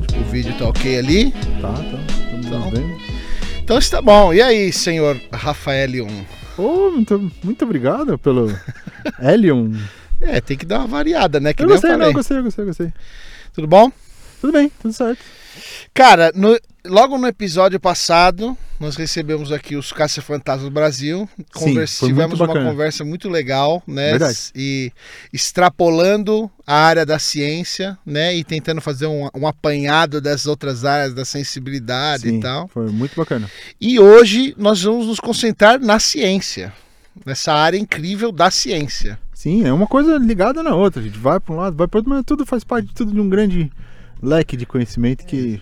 áudio. O vídeo tá ok ali? Tá, tá. Então. vendo. Então está bom. E aí, senhor Rafaelion? Ô, muito, muito obrigado pelo Helion. É, tem que dar uma variada, né? Que Eu gostei, eu não, eu gostei, eu gostei, eu gostei. Tudo bom? Tudo bem, tudo certo. Cara, no- logo no episódio passado, nós recebemos aqui os Caça-Fantasmas do Brasil. Conversa- muito tivemos uma conversa muito legal, né? Verdade. E extrapolando a área da ciência, né? E tentando fazer um, um apanhado das outras áreas da sensibilidade Sim, e tal. foi muito bacana. E hoje nós vamos nos concentrar na ciência. Nessa área incrível da ciência. Sim, é uma coisa ligada na outra. A gente vai para um lado, vai para outro, mas tudo faz parte de tudo de um grande leque de conhecimento que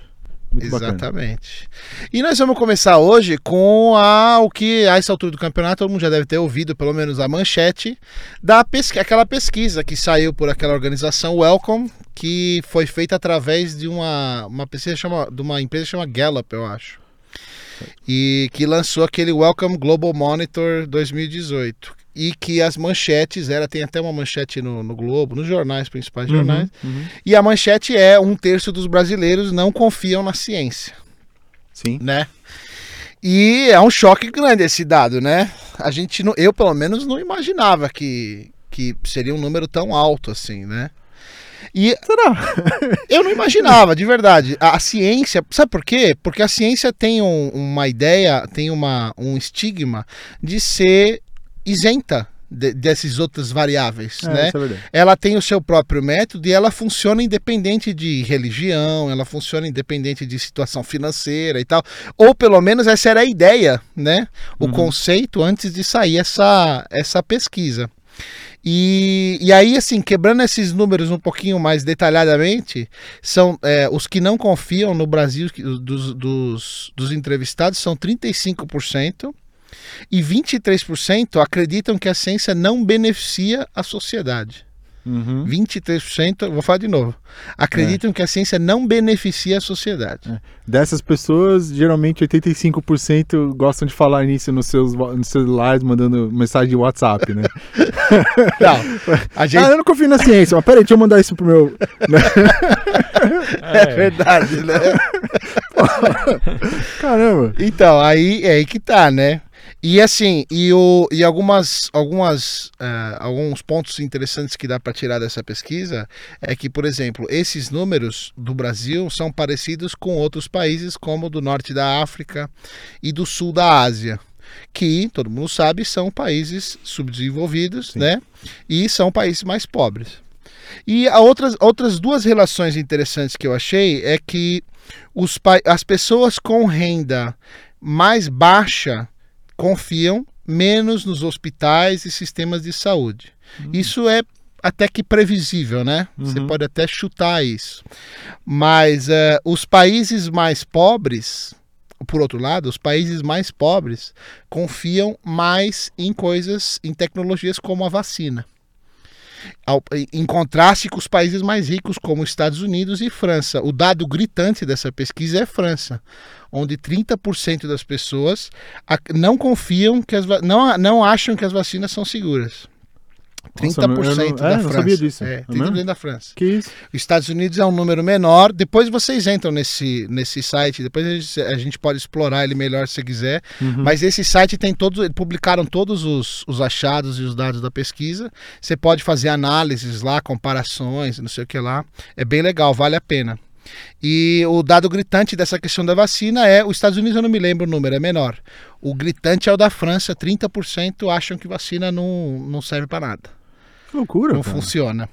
muito bacana. Exatamente. E nós vamos começar hoje com a, o que a essa altura do campeonato todo mundo já deve ter ouvido, pelo menos a manchete, da pesqui aquela pesquisa que saiu por aquela organização Welcome, que foi feita através de uma, uma pesquisa chama, de uma empresa que chama Gallup, eu acho. E que lançou aquele Welcome Global Monitor 2018. E que as manchetes, era, tem até uma manchete no, no Globo, nos jornais, principais jornais, Uhum, uhum. e a manchete é um terço dos brasileiros não confiam na ciência, Sim. né? E é um choque grande esse dado, né? A gente, não, eu pelo menos não imaginava que, que seria um número tão alto assim, né? E Será? eu não imaginava, de verdade. A, a ciência, sabe por quê? Porque a ciência tem um- uma ideia, tem uma, um estigma de ser isenta de- dessas outras variáveis, É, né? É ela tem o seu próprio método e ela funciona independente de religião, ela funciona independente de situação financeira e tal. Ou pelo menos essa era a ideia, né? O Uhum. conceito antes de sair essa, essa pesquisa. E, e aí, assim, quebrando esses números um pouquinho mais detalhadamente, são é, os que não confiam no Brasil dos, dos, dos entrevistados são 35%. E 23% acreditam que a ciência não beneficia a sociedade. Uhum. 23%, vou falar de novo, acreditam que a ciência não beneficia a sociedade. Dessas pessoas, geralmente 85% gostam de falar nisso nos seus nos celulares, mandando mensagem de WhatsApp, né? Não, a gente. Ah, eu não confio na ciência, mas peraí, deixa eu mandar isso pro meu. é verdade, né? Caramba! Então, aí é aí que tá, né? E assim, e, o, e algumas, algumas, eh, alguns pontos interessantes que dá para tirar dessa pesquisa é que, por exemplo, esses números do Brasil são parecidos com outros países, como do norte da África e do sul da Ásia, que, todo mundo sabe, são países subdesenvolvidos, Sim. né? E são países mais pobres. E a outras, outras duas relações interessantes que eu achei é que os, as pessoas com renda mais baixa confiam menos nos hospitais e sistemas de saúde. Isso é até que previsível, né? Você Uhum. pode até chutar isso. Mas eh, os países mais pobres, por outro lado, os países mais pobres confiam mais em coisas, em tecnologias como a vacina. Ao- em contraste com os países mais ricos, como Estados Unidos e França. O dado gritante dessa pesquisa é França, onde 30% das pessoas não confiam que as não, não acham que as vacinas são seguras. 30% Nossa, não- da é, França. sabia disso. É, É 30% mesmo? da França. Que isso? Os Estados Unidos é um número menor. Depois vocês entram nesse, nesse site, depois a gente, a gente pode explorar ele melhor se quiser. Uhum. Mas esse site tem todos, publicaram todos os, os achados e os dados da pesquisa. Você pode fazer análises lá, comparações, não sei o que lá. É bem legal, vale a pena. E o dado gritante dessa questão da vacina é, os Estados Unidos eu não me lembro o número, é menor. O gritante é o da França, 30% acham que vacina não, não serve para nada Que loucura. não cara. funciona.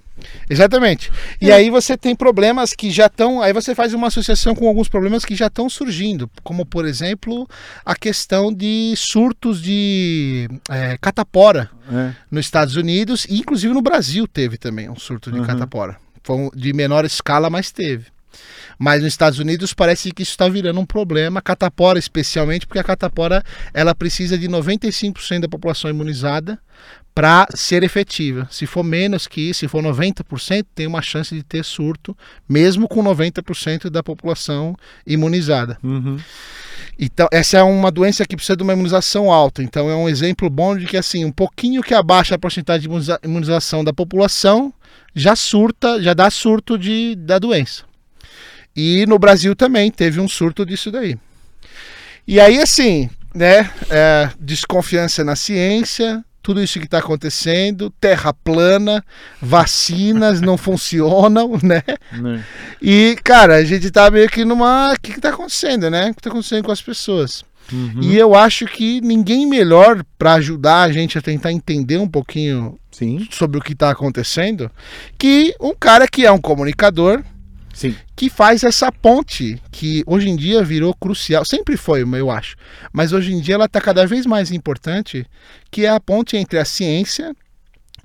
Exatamente. E É. aí você tem problemas que já estão. Aí você faz uma associação com alguns problemas que já estão surgindo, como por exemplo a questão de surtos de é, catapora É. nos Estados Unidos e inclusive no Brasil teve também um surto de Uhum. catapora. Foi um- de menor escala, mas teve. Mas nos Estados Unidos parece que isso está virando um problema, catapora especialmente, porque a catapora ela precisa de 95% da população imunizada para ser efetiva. Se for menos que isso, se for 90%, tem uma chance de ter surto, mesmo com 90% da população imunizada. Uhum. Então, essa é uma doença que precisa de uma imunização alta. Então, é um exemplo bom de que, assim, um pouquinho que abaixa a porcentagem de imuniza- imunização da população, já surta, já dá surto de, da doença. E no Brasil também teve um surto disso daí. E aí, assim, né? É, desconfiança na ciência, tudo isso que está acontecendo, terra plana, vacinas não funcionam, né? Né? E, cara, a gente tá meio que numa. O que, que tá acontecendo, né? O que tá acontecendo com as pessoas? Uhum. E eu acho que ninguém melhor para ajudar a gente a tentar entender um pouquinho Sim, sobre o que está acontecendo que um cara que é um comunicador sim. que faz essa ponte que hoje em dia virou crucial, sempre foi, eu acho, mas hoje em dia ela está cada vez mais importante, que é a ponte entre a ciência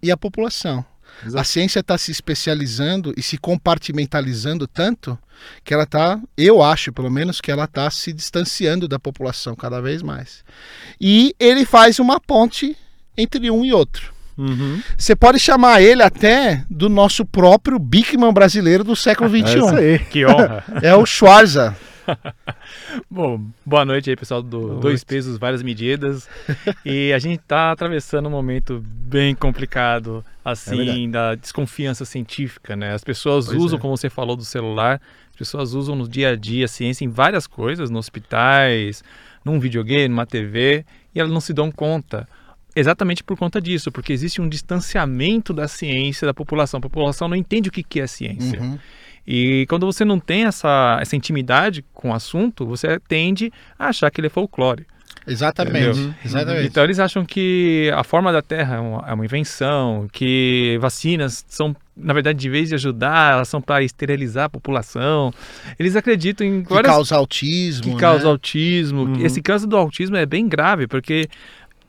e a população. A Exato. ciência está se especializando e se compartimentalizando tanto que ela está, eu acho pelo menos, que ela está se distanciando da população cada vez mais. E ele faz uma ponte entre um e outro. Uhum. Você pode chamar ele até do nosso próprio Bigman brasileiro do século É isso XXI. aí. Que honra. É o Schwarza. Bom, boa noite aí, pessoal do Dois. Pesos, Várias Medidas. e a gente tá atravessando um momento bem complicado, É assim, verdade. da desconfiança científica, né? As pessoas Pois usam, é. como você falou, do celular, as pessoas usam no dia a dia a ciência em várias coisas, nos hospitais, num videogame, numa TV, e elas não se dão conta. Exatamente por conta disso, porque existe um distanciamento da ciência da população. A população não entende o que que é ciência. Uhum. E quando você não tem essa, essa intimidade com o assunto, você tende a achar que ele é folclore. Exatamente. Entendeu? Exatamente. Então eles acham que a forma da Terra é uma, é uma invenção, que vacinas são, na verdade, de vez de ajudar, elas são para esterilizar a população. Eles acreditam em que várias causa autismo. que né? causa autismo. Uhum. Esse caso do autismo é bem grave, porque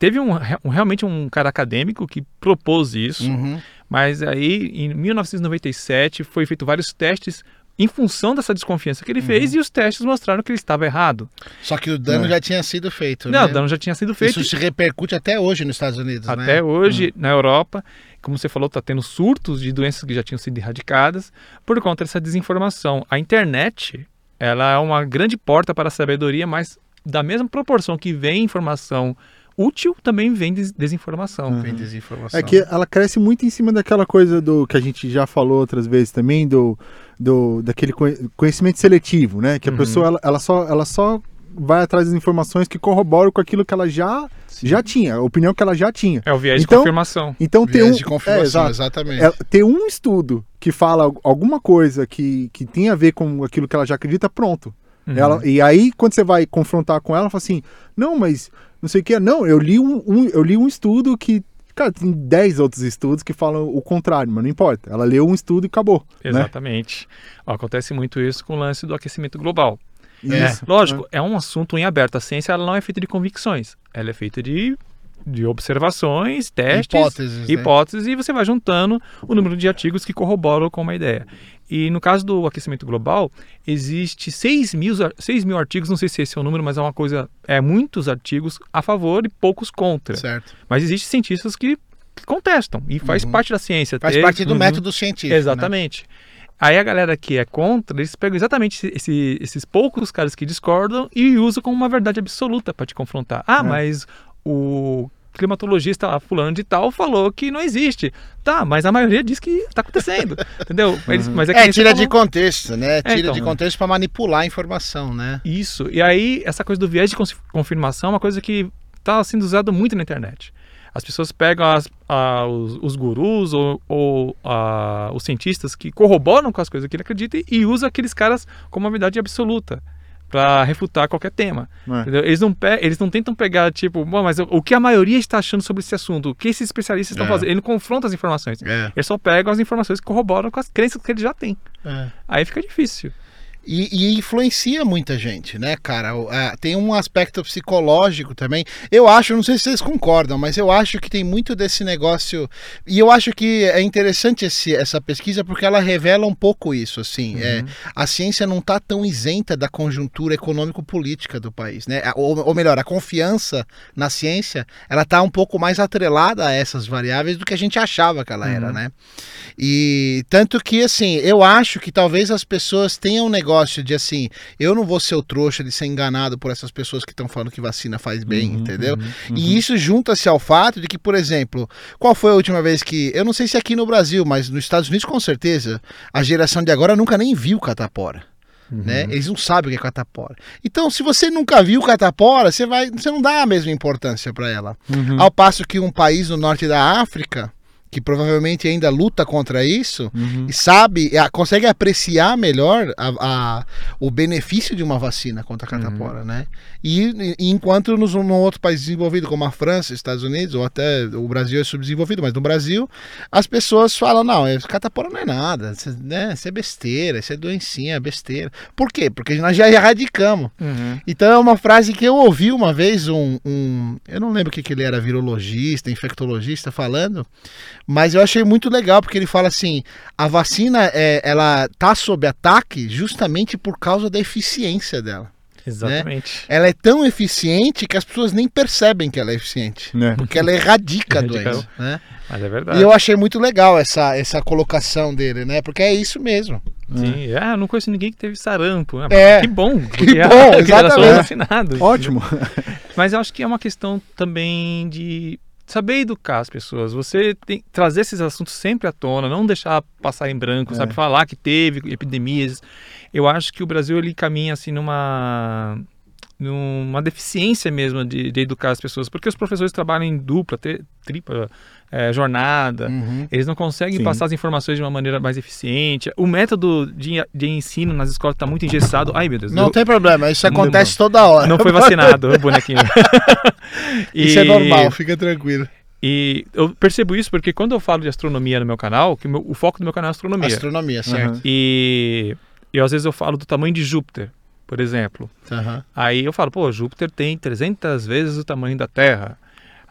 teve um, um- realmente um cara acadêmico que propôs isso. Uhum. Mas aí, em 1997, foi feito vários testes em função dessa desconfiança que ele fez e os testes mostraram que ele estava errado. Só que o dano É. já tinha sido feito. Não, né? o dano já tinha sido feito. Isso se repercute até hoje nos Estados Unidos, né? Até hoje, na Europa, como você falou, está tendo surtos de doenças que já tinham sido erradicadas por conta dessa desinformação. A internet, ela é uma grande porta para a sabedoria, mas da mesma proporção que vem informação útil, também vem des- desinformação. Vem desinformação. É que ela cresce muito em cima daquela coisa do que a gente já falou outras vezes também, do, do daquele conhe- conhecimento seletivo, né? Que a Uhum. pessoa ela, ela só, ela só vai atrás das informações que corroboram com aquilo que ela já, já tinha, a opinião que ela já tinha. É o viés Então, de confirmação. Então ter Viés um, de confirmação, é, exato. exatamente. É, ter um estudo que fala al- alguma coisa que, que tem a ver com aquilo que ela já acredita, pronto. Uhum. Ela, e aí, quando você vai confrontar com ela, ela fala assim: não, mas não sei o que, não, eu li um, um- eu li um estudo que. Cara, tem 10 outros estudos que falam o contrário, mas não importa. Ela leu um estudo e acabou. Né? Exatamente. Acontece muito isso com o lance do aquecimento global. É, Isso. Lógico, é um assunto em aberto. A ciência ela não é feita de convicções. Ela é feita de, de observações, testes, Hipóteses, né? hipóteses, e você vai juntando o número de artigos que corroboram com uma ideia. E no caso do aquecimento global, existe 6 mil, 6 mil artigos, não sei se esse é o número, mas é uma coisa, é muitos artigos a favor e poucos contra. Certo. Mas existem cientistas que contestam, e faz Uhum. parte da ciência. Faz ter- parte do Uhum. método científico. né? Exatamente. Aí a galera que é contra, eles pegam exatamente esse- esses poucos caras que discordam e usam como uma verdade absoluta para te confrontar. Ah, É. mas o climatologista lá, fulano de tal, falou que não existe. Tá, mas a maioria diz que está acontecendo. entendeu? Mas é, que É, você tira de falou. contexto, né? Tira então. de contexto para manipular a informação, né? Isso. E aí, essa coisa do viés de confirmação é uma coisa que está sendo usada muito na internet. As pessoas pegam as- a- os, os gurus ou, ou, a, os cientistas que corroboram com as coisas que ele acredita e, e usa aqueles caras como uma verdade absoluta para refutar qualquer tema. É. Eles, não pe- eles não tentam pegar, tipo, "Bom, mas o, o que a maioria está achando sobre esse assunto? O que esses especialistas estão É. fazendo? Ele não confronta as informações. É. Eles só pegam as informações que corroboram com as crenças que ele já tem. É. Aí fica difícil. E, e influencia muita gente, né, cara? Tem um aspecto psicológico também. Eu acho, não sei se vocês concordam, mas eu acho que tem muito desse negócio. E eu acho que é interessante esse- essa pesquisa porque ela revela um pouco isso, assim. É, a ciência não está tão isenta da conjuntura econômico-política do país, né? Ou, ou melhor, a confiança na ciência, ela está um pouco mais atrelada a essas variáveis do que a gente achava que ela era, Uhum. né? E tanto que, assim, eu acho que talvez as pessoas tenham um negócio de assim, eu não vou ser o trouxa de ser enganado por essas pessoas que estão falando que vacina faz bem, Uhum, entendeu? uhum, E isso junta-se ao fato de que, por exemplo, qual foi a última vez que, eu não sei se aqui no Brasil, mas nos Estados Unidos com certeza, a geração de agora nunca nem viu catapora. Né? Eles não sabem o que é catapora. Então, se você nunca viu catapora, você, vai, você não dá a mesma importância para ela. Uhum. Ao passo que um país no norte da África, que provavelmente ainda luta contra isso, Uhum. e sabe, consegue apreciar melhor a- a- o benefício de uma vacina contra a catapora, né? E, e enquanto nos, num outro país desenvolvido, como a França, Estados Unidos, ou até o Brasil é subdesenvolvido, mas no Brasil, as pessoas falam, não, é- catapora não é nada, isso, né, isso é besteira, isso é doencinha, é besteira. Por quê? Porque nós já erradicamos. Uhum. Então é uma frase que eu ouvi uma vez um, um- eu não lembro o que, que ele era, virologista, infectologista falando, mas eu achei muito legal porque ele fala assim, a vacina é, ela tá sob ataque justamente por causa da eficiência dela. Exatamente. Ela é tão eficiente que as pessoas nem percebem que ela é eficiente, Né? porque ela erradica a doença, né? Mas é verdade. E eu achei muito legal essa, essa colocação dele, né? Porque é isso mesmo. Sim, ah, eu não conheço ninguém que teve sarampo. Ah, É. Que bom. Que porque, bom, que só exatamente. vacinado. Ótimo. Mas eu acho que é uma questão também de saber educar as pessoas. Você tem trazer esses assuntos sempre à tona, não deixar passar em branco, É. sabe? Falar que teve epidemias. Eu acho que o Brasil ele caminha assim numa numa deficiência mesmo de, de educar as pessoas, porque os professores trabalham em dupla, tri- tripla eh, jornada. Uhum. Eles não conseguem Sim. passar as informações de uma maneira mais eficiente. O método de, de ensino nas escolas está muito engessado. Ai, meu Deus. Não eu- tem problema, isso Não acontece toda hora. não foi vacinado, o bonequinho. Isso é normal, fica tranquilo. E eu percebo isso porque quando eu falo de astronomia no meu canal, que o, meu- o foco do meu canal é astronomia. Astronomia, certo. Aham. E eu às vezes eu falo do tamanho de Júpiter, por exemplo. Aham. Aí eu falo, pô, Júpiter tem 300 vezes o tamanho da Terra.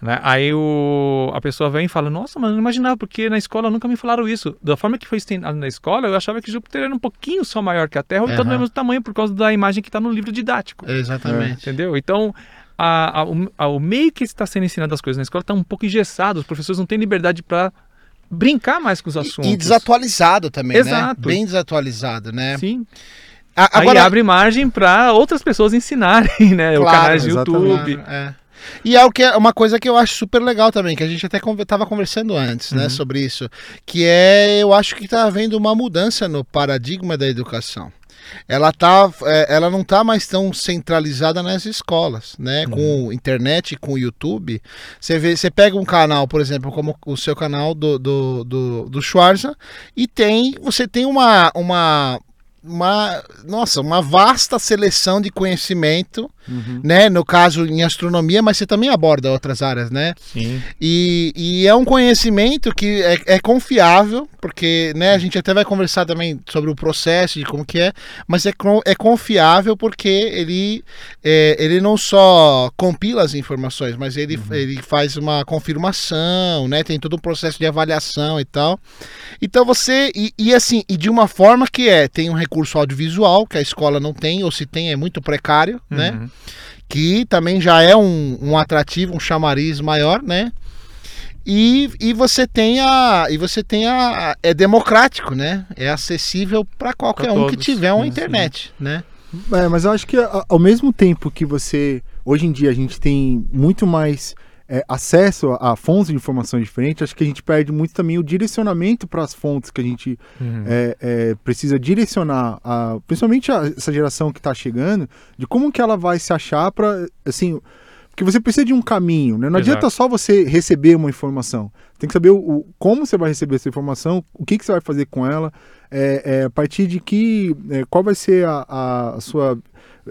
Né? Aí o, a pessoa vem e fala, nossa, mas não imaginava, porque na escola nunca me falaram isso. Da forma que foi ensinado na escola, eu achava que Júpiter era um pouquinho só maior que a Terra, ou então do Aham. mesmo tamanho, por causa da imagem que está no livro didático. Exatamente. Entendeu? Então, a- a- o, a- o meio que está sendo ensinado as coisas na escola está um pouco engessado. Os professores não têm liberdade para brincar mais com os assuntos. E, e desatualizado também, Exato. né? Bem desatualizado, né? Sim. A- Aí abre margem para outras pessoas ensinarem, né? o Claro, canais de exatamente. YouTube. É. E é o que é uma coisa que eu acho super legal também, que a gente até estava conversando antes, né, Uhum. sobre isso, que é, eu acho que está havendo uma mudança no paradigma da educação. Ela, tá, é, ela não está mais tão centralizada nas escolas, né? Com internet, com YouTube. Você vê, você pega um canal, por exemplo, como o seu canal do, do, do, do Schwarza, e tem, você tem uma, uma, uma, nossa, uma vasta seleção de conhecimento Uhum. né? No caso em astronomia, mas você também aborda outras áreas, né? Sim. E, e é um conhecimento que é, é confiável, porque né, a gente até vai conversar também sobre o processo de como que é, mas é, é confiável porque ele, é, ele não só compila as informações, mas ele, ele faz uma confirmação, né? Tem todo um processo de avaliação e tal. Então você, e, e assim, e de uma forma que é, tem um recurso audiovisual que a escola não tem, ou se tem é muito precário, né? Uhum. que também já é um, um atrativo, um chamariz maior, né? E, e você tem a e você tem a é democrático, né? É acessível para qualquer Pra um que tiver uma né? internet, né? É, mas eu acho que ao mesmo tempo que você. Hoje em dia a gente tem muito mais é, acesso a, a fontes de informação diferentes, acho que a gente perde muito também o direcionamento para as fontes que a gente Uhum. é, é, precisa direcionar, a, principalmente a- essa geração que está chegando, de como que ela vai se achar para. Assim, porque você precisa de um caminho, né? Não Exato. adianta só você receber uma informação. Tem que saber o, o- como você vai receber essa informação, o que, que você vai fazer com ela, é, é, a partir de que. é, qual vai ser a- a sua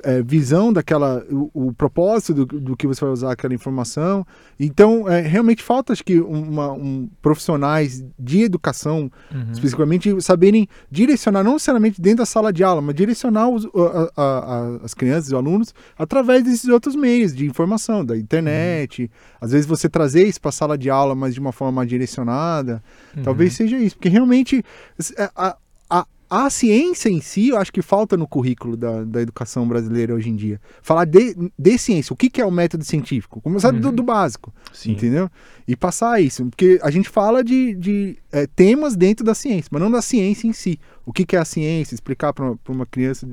é, visão daquela. O, o propósito do, do que você vai usar aquela informação. Então, é, realmente falta, acho que, uma, um, profissionais de educação Uhum. especificamente saberem direcionar, não necessariamente dentro da sala de aula, mas direcionar os- a- a- a- as crianças e os alunos através desses outros meios de informação, da internet. Às vezes você trazer isso para a sala de aula, mas de uma forma mais direcionada. Uhum. Talvez seja isso, porque realmente a, a, ciência em si, eu acho que falta no currículo da, da educação brasileira hoje em dia. Falar de, de ciência, o que, que é o método científico? Começar do, Uhum. do básico Sim. entendeu? E passar isso, porque a gente fala de, de é, temas dentro da ciência, mas não da ciência em si. O que, que é a ciência? Explicar para uma criança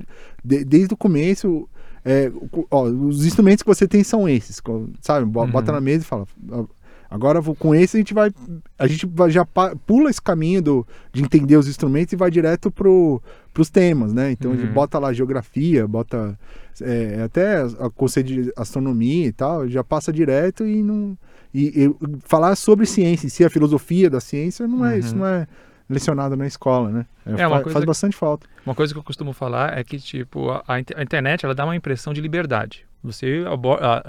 de- desde o começo. é, ó, os instrumentos que você tem são esses, sabe? Bo- Uhum. Bota na mesa e fala. Agora vou- com esse a gente vai. A gente vai- já pula esse caminho do, de entender os instrumentos e vai direto pro, pros temas, né? Então a gente Uhum. bota lá geografia, bota é, até a conceito de astronomia e tal, já passa direto e não. E, e falar sobre ciência em si, a filosofia da ciência, não é, Uhum. isso não é lecionado na escola, né? É, uma fa- coisa faz que- bastante falta. Uma coisa que eu costumo falar é que, tipo, a, a internet, ela dá uma impressão de liberdade. Você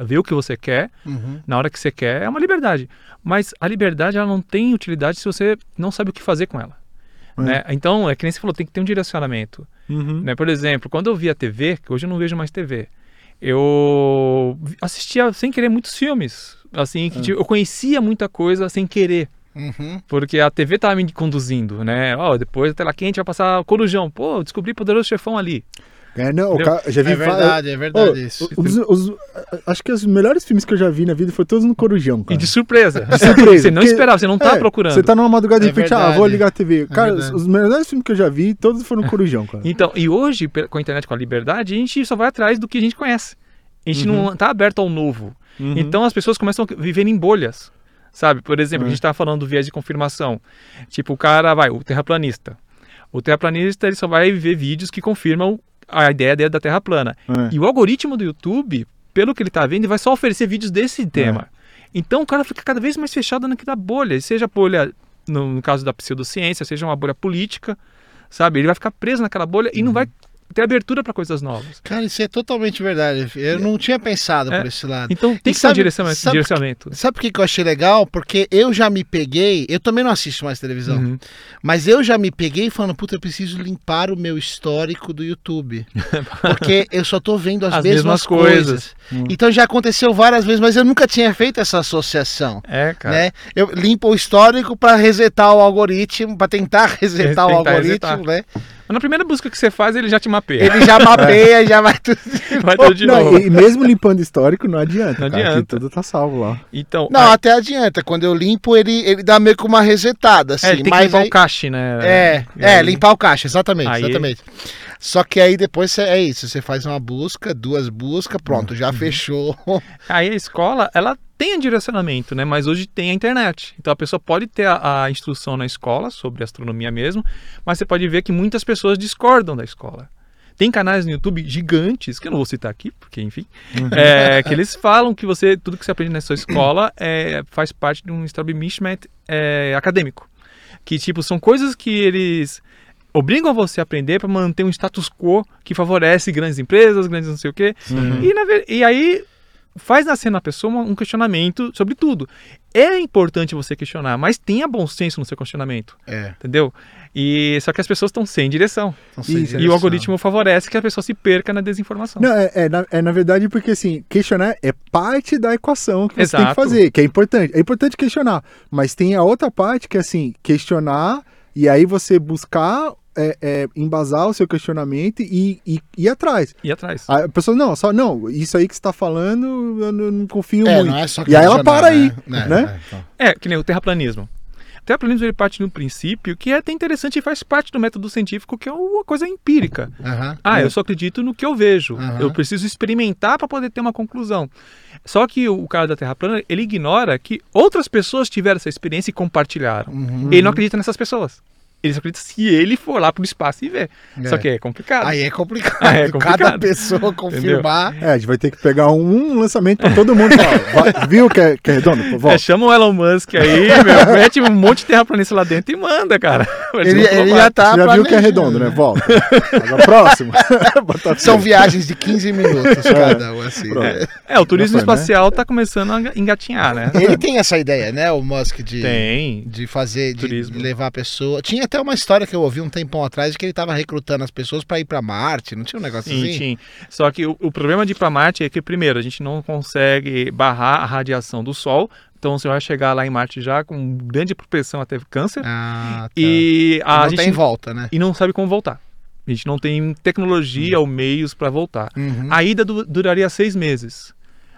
vê o que você quer, Uhum. na hora que você quer, é uma liberdade. Mas a liberdade, ela não tem utilidade se você não sabe o que fazer com ela. É. Né? Então, é que nem você falou, tem que ter um direcionamento. Uhum. né? Por exemplo, quando eu via TV, que hoje eu não vejo mais TV, eu assistia sem querer muitos filmes. Assim, que tipo, eu conhecia muita coisa sem querer. Uhum. Porque a TV tava me conduzindo, né? Ó, depois da tela quente vai passar Corujão. Pô, descobri Poderoso Chefão ali. É, não, cara, já vi É verdade, é verdade Ô, isso. os- os- acho que os melhores filmes que eu já vi na vida foram todos no Corujão, E cara. de surpresa. De surpresa, você não esperava, você não tava É, procurando. Você tá numa madrugada de É repente, ah, vou ligar a TV. Cara, os, verdade. os melhores filmes que eu já vi, todos foram no Corujão, cara. Então, e hoje, com a internet, com a liberdade, a gente só vai atrás do que a gente conhece. A gente não tá aberto ao novo. Uhum. Então as pessoas começam a viver em bolhas. Sabe? Por exemplo, É. a gente tá falando do viés de confirmação. Tipo, o cara vai, o terraplanista. O terraplanista, ele só vai ver vídeos que confirmam a ideia dele da Terra plana. É. E o algoritmo do YouTube, pelo que ele tá vendo, vai só oferecer vídeos desse tema. Então o cara fica cada vez mais fechado naquela bolha. Seja bolha, no, no caso da pseudociência, seja uma bolha política, sabe? Ele vai ficar preso naquela bolha e não vai ter abertura para coisas novas. Cara, isso é totalmente verdade. Eu não tinha pensado É. por esse lado. Então tem E que ter um direcionamento. sabe- direcionamento. Sabe por que, eu achei legal? Porque eu já me peguei. Eu também não assisto mais televisão. Uhum. Mas eu já me peguei falando, puta, eu preciso limpar o meu histórico do YouTube. Porque eu só tô vendo as, As mesmas, mesmas coisas. coisas. Hum. Então já aconteceu várias vezes, mas eu nunca tinha feito essa associação. É, cara. Né? Eu limpo o histórico para resetar o algoritmo, para tentar resetar o Tentar algoritmo, resetar. né? Mas na primeira busca que você faz, ele já te mapeia. Ele já mapeia, já vai tudo. Vai tudo de Não, novo. e, mesmo limpando histórico, não adianta. Não cara, adianta. tudo tá salvo lá. Então, Não, aí- até adianta. Quando eu limpo, ele, ele dá meio que uma resetada, assim. é, ele tem que limpar aí- o cache, né? É, é, aí- limpar o caixa, exatamente, Aí- exatamente. Só que aí depois cê- é isso, você faz uma busca, duas buscas, pronto, já fechou. Aí a escola, ela tem direcionamento, né? Mas hoje tem a internet. Então a pessoa pode ter a, a instrução na escola sobre astronomia mesmo, mas você pode ver que muitas pessoas discordam da escola. Tem canais no YouTube gigantes, que eu não vou citar aqui, porque enfim, é, que eles falam que você tudo que você aprende na sua escola é, faz parte de um establishment é, acadêmico. Que tipo, são coisas que eles obrigam você a aprender para manter um status quo que favorece grandes empresas, grandes não sei o quê. E, na e aí faz nascer na pessoa um questionamento sobre tudo. É importante você questionar, mas tenha bom senso no seu questionamento, É. entendeu? E só que as pessoas estão sem direção. sem E- direção. E o algoritmo favorece que a pessoa se perca na desinformação. Não, é, é, na, é na verdade porque assim, questionar é parte da equação que você tem que Exato. fazer, que é importante. É importante questionar, mas tem a outra parte que é assim, questionar e aí você buscar é, é, embasar o seu questionamento e, e ir atrás. E atrás. A pessoa, não, só, não, isso aí que você tá falando, eu não, não confio É, muito. não é só E aí ela para aí, né? né? É, então. É, que nem o terraplanismo. O terraplanismo ele parte de um princípio que é até interessante e faz parte do método científico, que é uma coisa empírica. Aham. Ah, eu só acredito no que eu vejo. Aham. Eu preciso experimentar para poder ter uma conclusão. Só que o cara da Terra plana, ele ignora que outras pessoas tiveram essa experiência e compartilharam. Uhum. Ele não acredita nessas pessoas. Ele só acredita se ele for lá pro espaço e ver. É. Só que é complicado. Aí é complicado. Aí é complicado. Cada pessoa confirmar. É, a gente vai ter que pegar um, lançamento pra todo mundo. falar, vai- viu que é, que é redondo? É, chama o Elon Musk aí, meu, mete um monte de terraplanista lá dentro e manda, cara. Ele, ele já tá Você já viu que é redondo, né? Volta. Agora próximo. São viagens de 15 minutos cada um, assim. Né? É, o turismo foi, né? espacial tá começando a engatinhar, né? Ele tem essa ideia, né, o Musk, de, Tem. de fazer, de Turismo. levar a pessoa. Tinha até uma história que eu ouvi um tempão atrás de que ele tava recrutando as pessoas pra ir pra Marte, não tinha um negócio Sim, assim? sim. Só que o, o problema de ir para Marte é que, primeiro, a gente não consegue barrar a radiação do Sol. Então você vai chegar lá em Marte já com grande propensão a ter câncer. Ah, tá. E a não gente tem volta, né? e não sabe como voltar. A gente não tem tecnologia ou meios para voltar. Uhum, A ida du- duraria seis meses.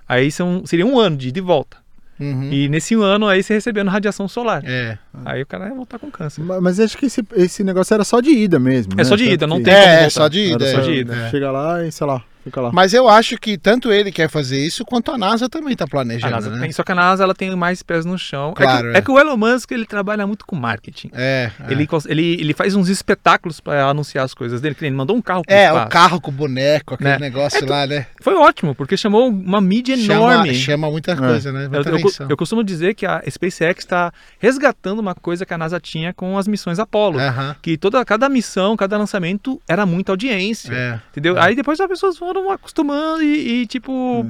Aí são, seria um ano de ida e volta. Uhum. E nesse ano aí você recebendo radiação solar. É. Aí o cara vai voltar com câncer. Ma- Mas acho que esse, esse negócio era só de ida mesmo. É né? só de ida, não tem como É, voltar. é só de ida. Era só é. de ida. É. Chega lá e, sei lá, Fica lá. Mas eu acho que tanto ele quer fazer isso, quanto a NASA também tá A planejando, NASA né? tem- só que a NASA ela tem mais pés no chão. É que- Claro, é, é. que, o Elon Musk ele trabalha muito com marketing. É, é. Ele, cons- ele, ele faz uns espetáculos para anunciar as coisas dele. que nem Ele mandou um carro pro É, espaço. o carro com o boneco, aquele Né? negócio lá, né? Foi ótimo, porque chamou uma mídia enorme. Chama, chama muita coisa, né? Eu, Muita eu, atenção. eu costumo dizer que a SpaceX está resgatando uma coisa que a NASA tinha com as missões Apollo. Aham, Que toda, cada missão, cada lançamento era muita audiência. é. Entendeu? É. Aí depois as pessoas foram acostumando e, e, tipo,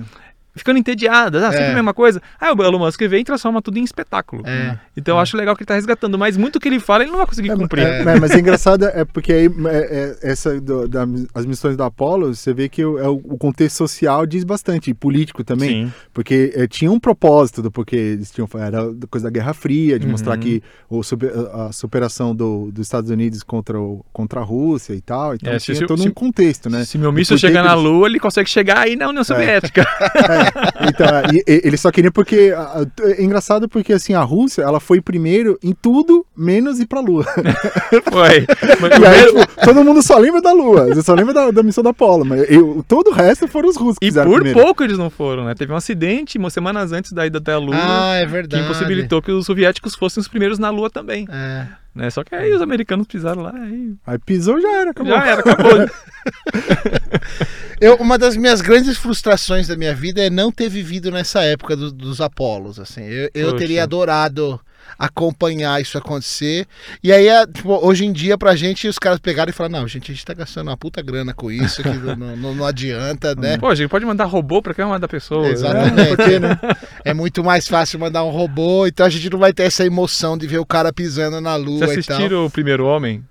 ficando entediadas. Ah, sempre É. a mesma coisa. Aí o Elon Musk vem e transforma tudo em espetáculo. É. Então eu acho legal que ele tá resgatando, mas muito que ele fala ele não vai conseguir cumprir. É, é, mas é engraçado é porque aí é, é, essa do- da- as missões da Apollo, você vê que o, é o, contexto social diz bastante, e político também, Sim. porque é, tinha um propósito do porque eles tinham era coisa da Guerra Fria, de mostrar Uhum. que o, a superação do, dos Estados Unidos contra, o, contra a Rússia e tal, então É, tinha se- todo se- um contexto, né? Se meu míssil chegar na eles- Lua, ele consegue chegar aí na União Soviética. É, então, e- e- ele só queria porque. a- É engraçado porque assim, a Rússia ela foi primeiro em tudo, menos ir pra Lua. Foi. Mas aí, tipo, todo mundo só lembra da Lua, você só lembra da, da missão da Apollo, mas eu, todo o resto foram os russos que E por primeiro. pouco eles não foram, né? Teve um acidente umas semanas antes da ida até a Lua Ah, é que verdade. impossibilitou que os soviéticos fossem os primeiros na Lua também. É. Né? Só que aí os americanos pisaram lá e Aí pisou já era, acabou. já era, acabou. Eu, uma das minhas grandes frustrações da minha vida é não ter vivido nessa época do- dos Apolos. Assim, eu, eu teria adorado acompanhar isso acontecer. E aí, é, tipo, hoje em dia, pra gente, os caras pegaram e falaram: não, gente, a gente tá gastando uma puta grana com isso, que não, não- não adianta, né? Pô, a gente pode mandar robô pra que mandar pessoa. né? Exatamente. porque, né? É muito mais fácil mandar um robô, então a gente não vai ter essa emoção de ver o cara pisando na lua Vocês e tal. assistiram o Primeiro Homem?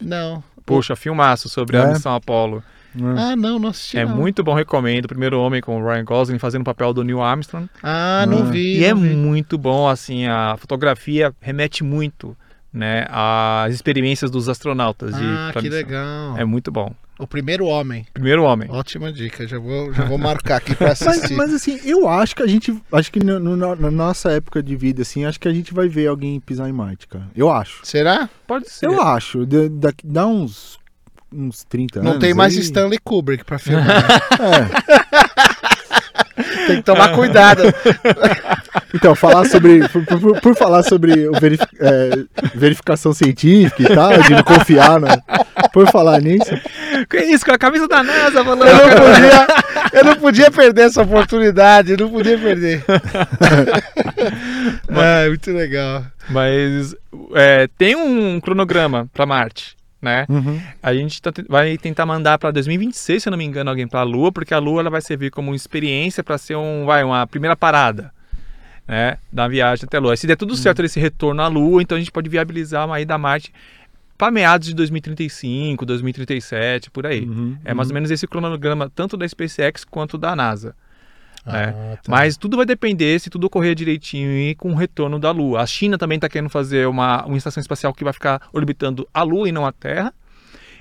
Não. Poxa, filmaço sobre a É? missão Apollo. Ah, não, não assisti. É não. muito bom, recomendo. O Primeiro Homem com o Ryan Gosling fazendo o papel do Neil Armstrong. Ah, não Ah. vi. E é não vi. muito bom, assim, a fotografia remete muito, né, às experiências dos astronautas. de Ah, que legal. É muito bom. O primeiro homem. Primeiro Homem. Ótima dica, já vou, já vou marcar aqui pra Mas, assistir. mas, assim, eu acho que a gente. Acho que no- no- na nossa época de vida, assim, acho que a gente vai ver alguém pisar em Marte, cara. Eu acho. Será? Pode ser. Eu acho. Da- Daqui dá uns, uns 30 Não anos. tem mais aí- Stanley Kubrick pra filmar. É. tem que tomar cuidado. Então, falar sobre. Por, por- por falar sobre o verif- é, verificação científica e tal, de não confiar, né? Por falar nisso. Que isso, com a camisa da NASA falando. Eu não podia, eu não podia perder essa oportunidade, eu não podia perder. ah, muito legal. Mas é, tem um cronograma pra Marte, né? Uhum. A gente tá vai tentar mandar pra 2026, se eu não me engano, alguém pra Lua, porque a Lua ela vai servir como experiência pra ser um, vai, uma primeira parada, né, da viagem até a Lua. Se der tudo certo esse retorno à Lua, então a gente pode viabilizar uma ida a Marte para meados de 2035, 2037, por aí. Uhum. É mais ou menos esse cronograma tanto da SpaceX quanto da NASA. Né? Ah, tá. Mas tudo vai depender se tudo ocorrer direitinho e com o retorno da Lua. A China também está querendo fazer uma, uma estação espacial que vai ficar orbitando a Lua e não a Terra.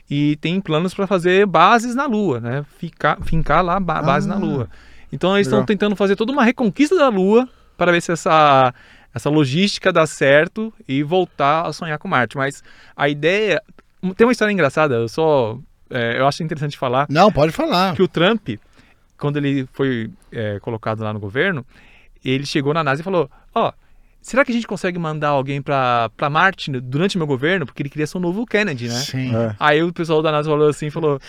E tem planos para fazer bases na Lua, né? Ficar, fincar lá ba base na Ah, Lua. Então eles estão tentando fazer toda uma reconquista da Lua para ver se essa, essa logística dá certo e voltar a sonhar com Marte. Mas a ideia. Tem uma história engraçada, eu só. é, eu acho interessante falar Não, pode falar. que o Trump, quando ele foi é, colocado lá no governo, ele chegou na NASA e falou: Ó, será que a gente consegue mandar alguém pra, pra Marte durante o meu governo? Porque ele queria ser um novo Kennedy, né? Sim. É. Aí o pessoal da NASA falou assim, falou,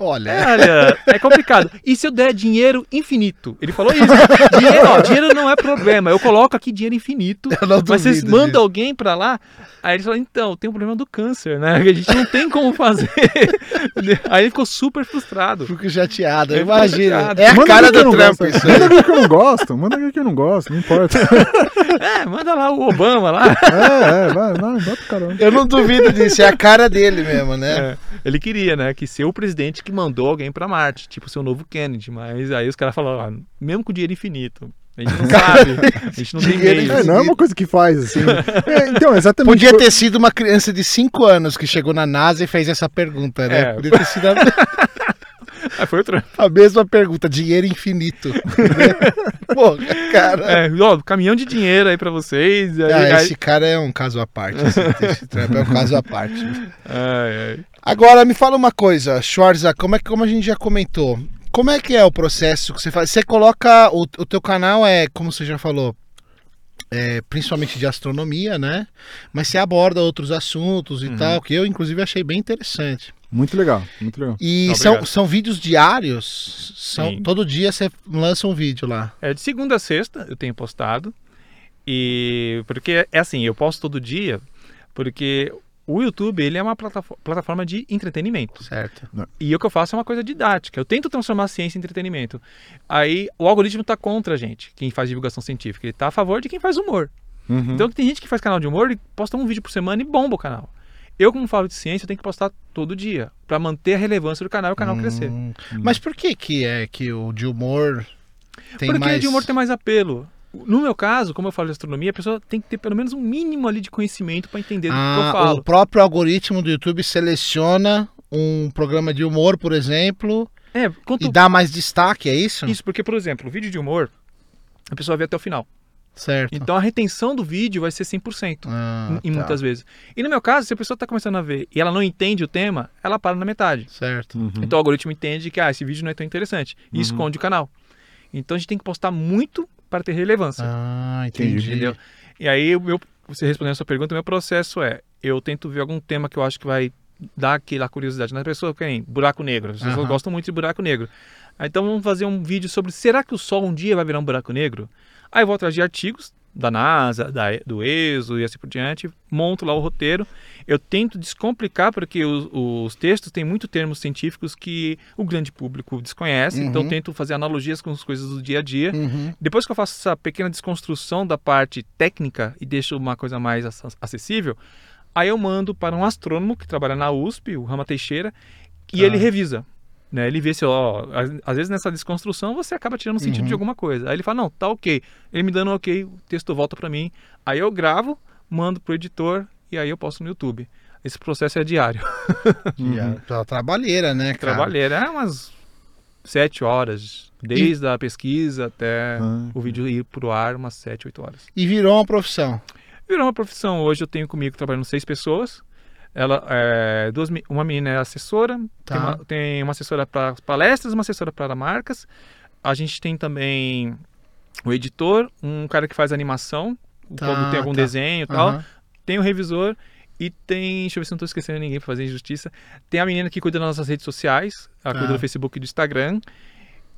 Olha, "É, olha, é complicado. E se eu der dinheiro infinito? Ele falou isso. Dinheiro, ó, dinheiro não é problema. Eu coloco aqui dinheiro infinito. eu não Mas vocês duvido mandam disso. alguém pra lá? Aí ele falou, então, tem o problema do câncer, né? A gente não tem como fazer. Aí ele ficou super frustrado. Fico chateado, Eu chateado. É a Manda cara do Trump isso Manda alguém que eu não gosto, manda alguém que eu não gosto, não importa. É, manda lá o Obama lá. É, é, vai, vai, bota o caramba. Eu não duvido disso, é a cara dele mesmo, né? É, ele queria, né, que ser o presidente que mandou alguém pra Marte, tipo o novo Kennedy, mas aí os caras falaram, ah, mesmo com dinheiro infinito, a gente não sabe, a gente não tem Dinheiro meio. É, não é uma coisa que faz, assim. É, então, exatamente. Podia ter sido uma criança de 5 anos que chegou na NASA e fez essa pergunta, né? É. Podia ter sido a, Ah, foi o Trump. a mesma pergunta, dinheiro infinito. Porra, cara. É, ó, caminhão de dinheiro aí pra vocês. Aí, Ah, aí- esse cara é um caso à parte. Esse, esse Trump é um caso à parte. Ai, ai. Agora, me fala uma coisa, Schwarza, como é que como a gente já comentou, Como é que é o processo que você faz? Você coloca. O, o teu canal é, como você já falou, é, principalmente de astronomia, né? Mas você aborda outros assuntos e Uhum. tal, que eu, inclusive, achei bem interessante. Muito legal, muito legal. E Obrigado. são, são vídeos diários? São, Sim. todo dia você lança um vídeo lá. É, de segunda a sexta eu tenho postado. E porque é assim, eu posto todo dia, porque o YouTube ele é uma platafo- plataforma de entretenimento. Certo. E o que eu faço é uma coisa didática. Eu tento transformar a ciência em entretenimento. Aí o algoritmo está contra a gente, quem faz divulgação científica. Ele está a favor de quem faz humor. Uhum. Então tem gente que faz canal de humor e posta um vídeo por semana e bomba o canal. Eu, como falo de ciência, eu tenho que postar todo dia para manter a relevância do canal e o canal crescer. Hum, Mas por que que é que o de humor tem Porque mais... de humor tem mais apelo. No meu caso, como eu falo de astronomia, a pessoa tem que ter pelo menos um mínimo ali de conhecimento para entender do que eu Ah, falo. o próprio algoritmo do YouTube seleciona um programa de humor, por exemplo, É, quanto e dá mais destaque, é isso? isso, porque, por exemplo, o vídeo de humor, a pessoa vê até o final. Certo. Então a retenção do vídeo vai ser 100%. Ah, em tá. muitas vezes. E no meu caso, se a pessoa está começando a ver e ela não entende o tema, ela para na metade. Certo. Uhum. Então o algoritmo entende que ah, esse vídeo não é tão interessante e Uhum. esconde o canal. Então a gente tem que postar muito para ter relevância. Ah, entendi. Entendeu? E aí, o meu, você respondendo a sua pergunta, o meu processo é: eu tento ver algum tema que eu acho que vai dar aquela curiosidade na pessoa, que nem buraco negro. As pessoas Aham. gostam muito de buraco negro. Então vamos fazer um vídeo sobre será que o Sol um dia vai virar um buraco negro? Aí eu vou atrás de artigos da NASA, da, do ESO e assim por diante, monto lá o roteiro. Eu tento descomplicar, porque os, os textos têm muito termos científicos que o grande público desconhece, então Uhum. eu tento fazer analogias com as coisas do dia a dia. Uhum. Depois que eu faço essa pequena desconstrução da parte técnica e deixo uma coisa mais ac- acessível, aí eu mando para um astrônomo que trabalha na USP, o Rama Teixeira, e Tá. ele revisa. Né? Ele vê se, ó, às, vezes nessa desconstrução você acaba tirando sentido Uhum. de alguma coisa. Aí ele fala, não, tá ok. Ele me dando ok, o texto volta para mim. Aí eu gravo, mando pro editor e aí eu posto no YouTube. Esse processo é diário. E a- pela trabalheira, né, cara? Trabalheira é umas sete horas, desde a pesquisa até Ah, o vídeo ir pro ar umas 7, 8 horas. E virou uma profissão. Virou uma profissão. Hoje eu tenho comigo trabalhando seis pessoas. Ela é, duas, uma menina é assessora, Tá. tem, uma, tem uma assessora para palestras, uma assessora para marcas. A gente tem também o editor, um cara que faz animação, Tá, quando tem algum tá. desenho e tal. Tem o revisor e tem, deixa eu ver se não estou esquecendo ninguém para fazer injustiça. Tem a menina que cuida das nossas redes sociais, Tá. cuida do Facebook e do Instagram.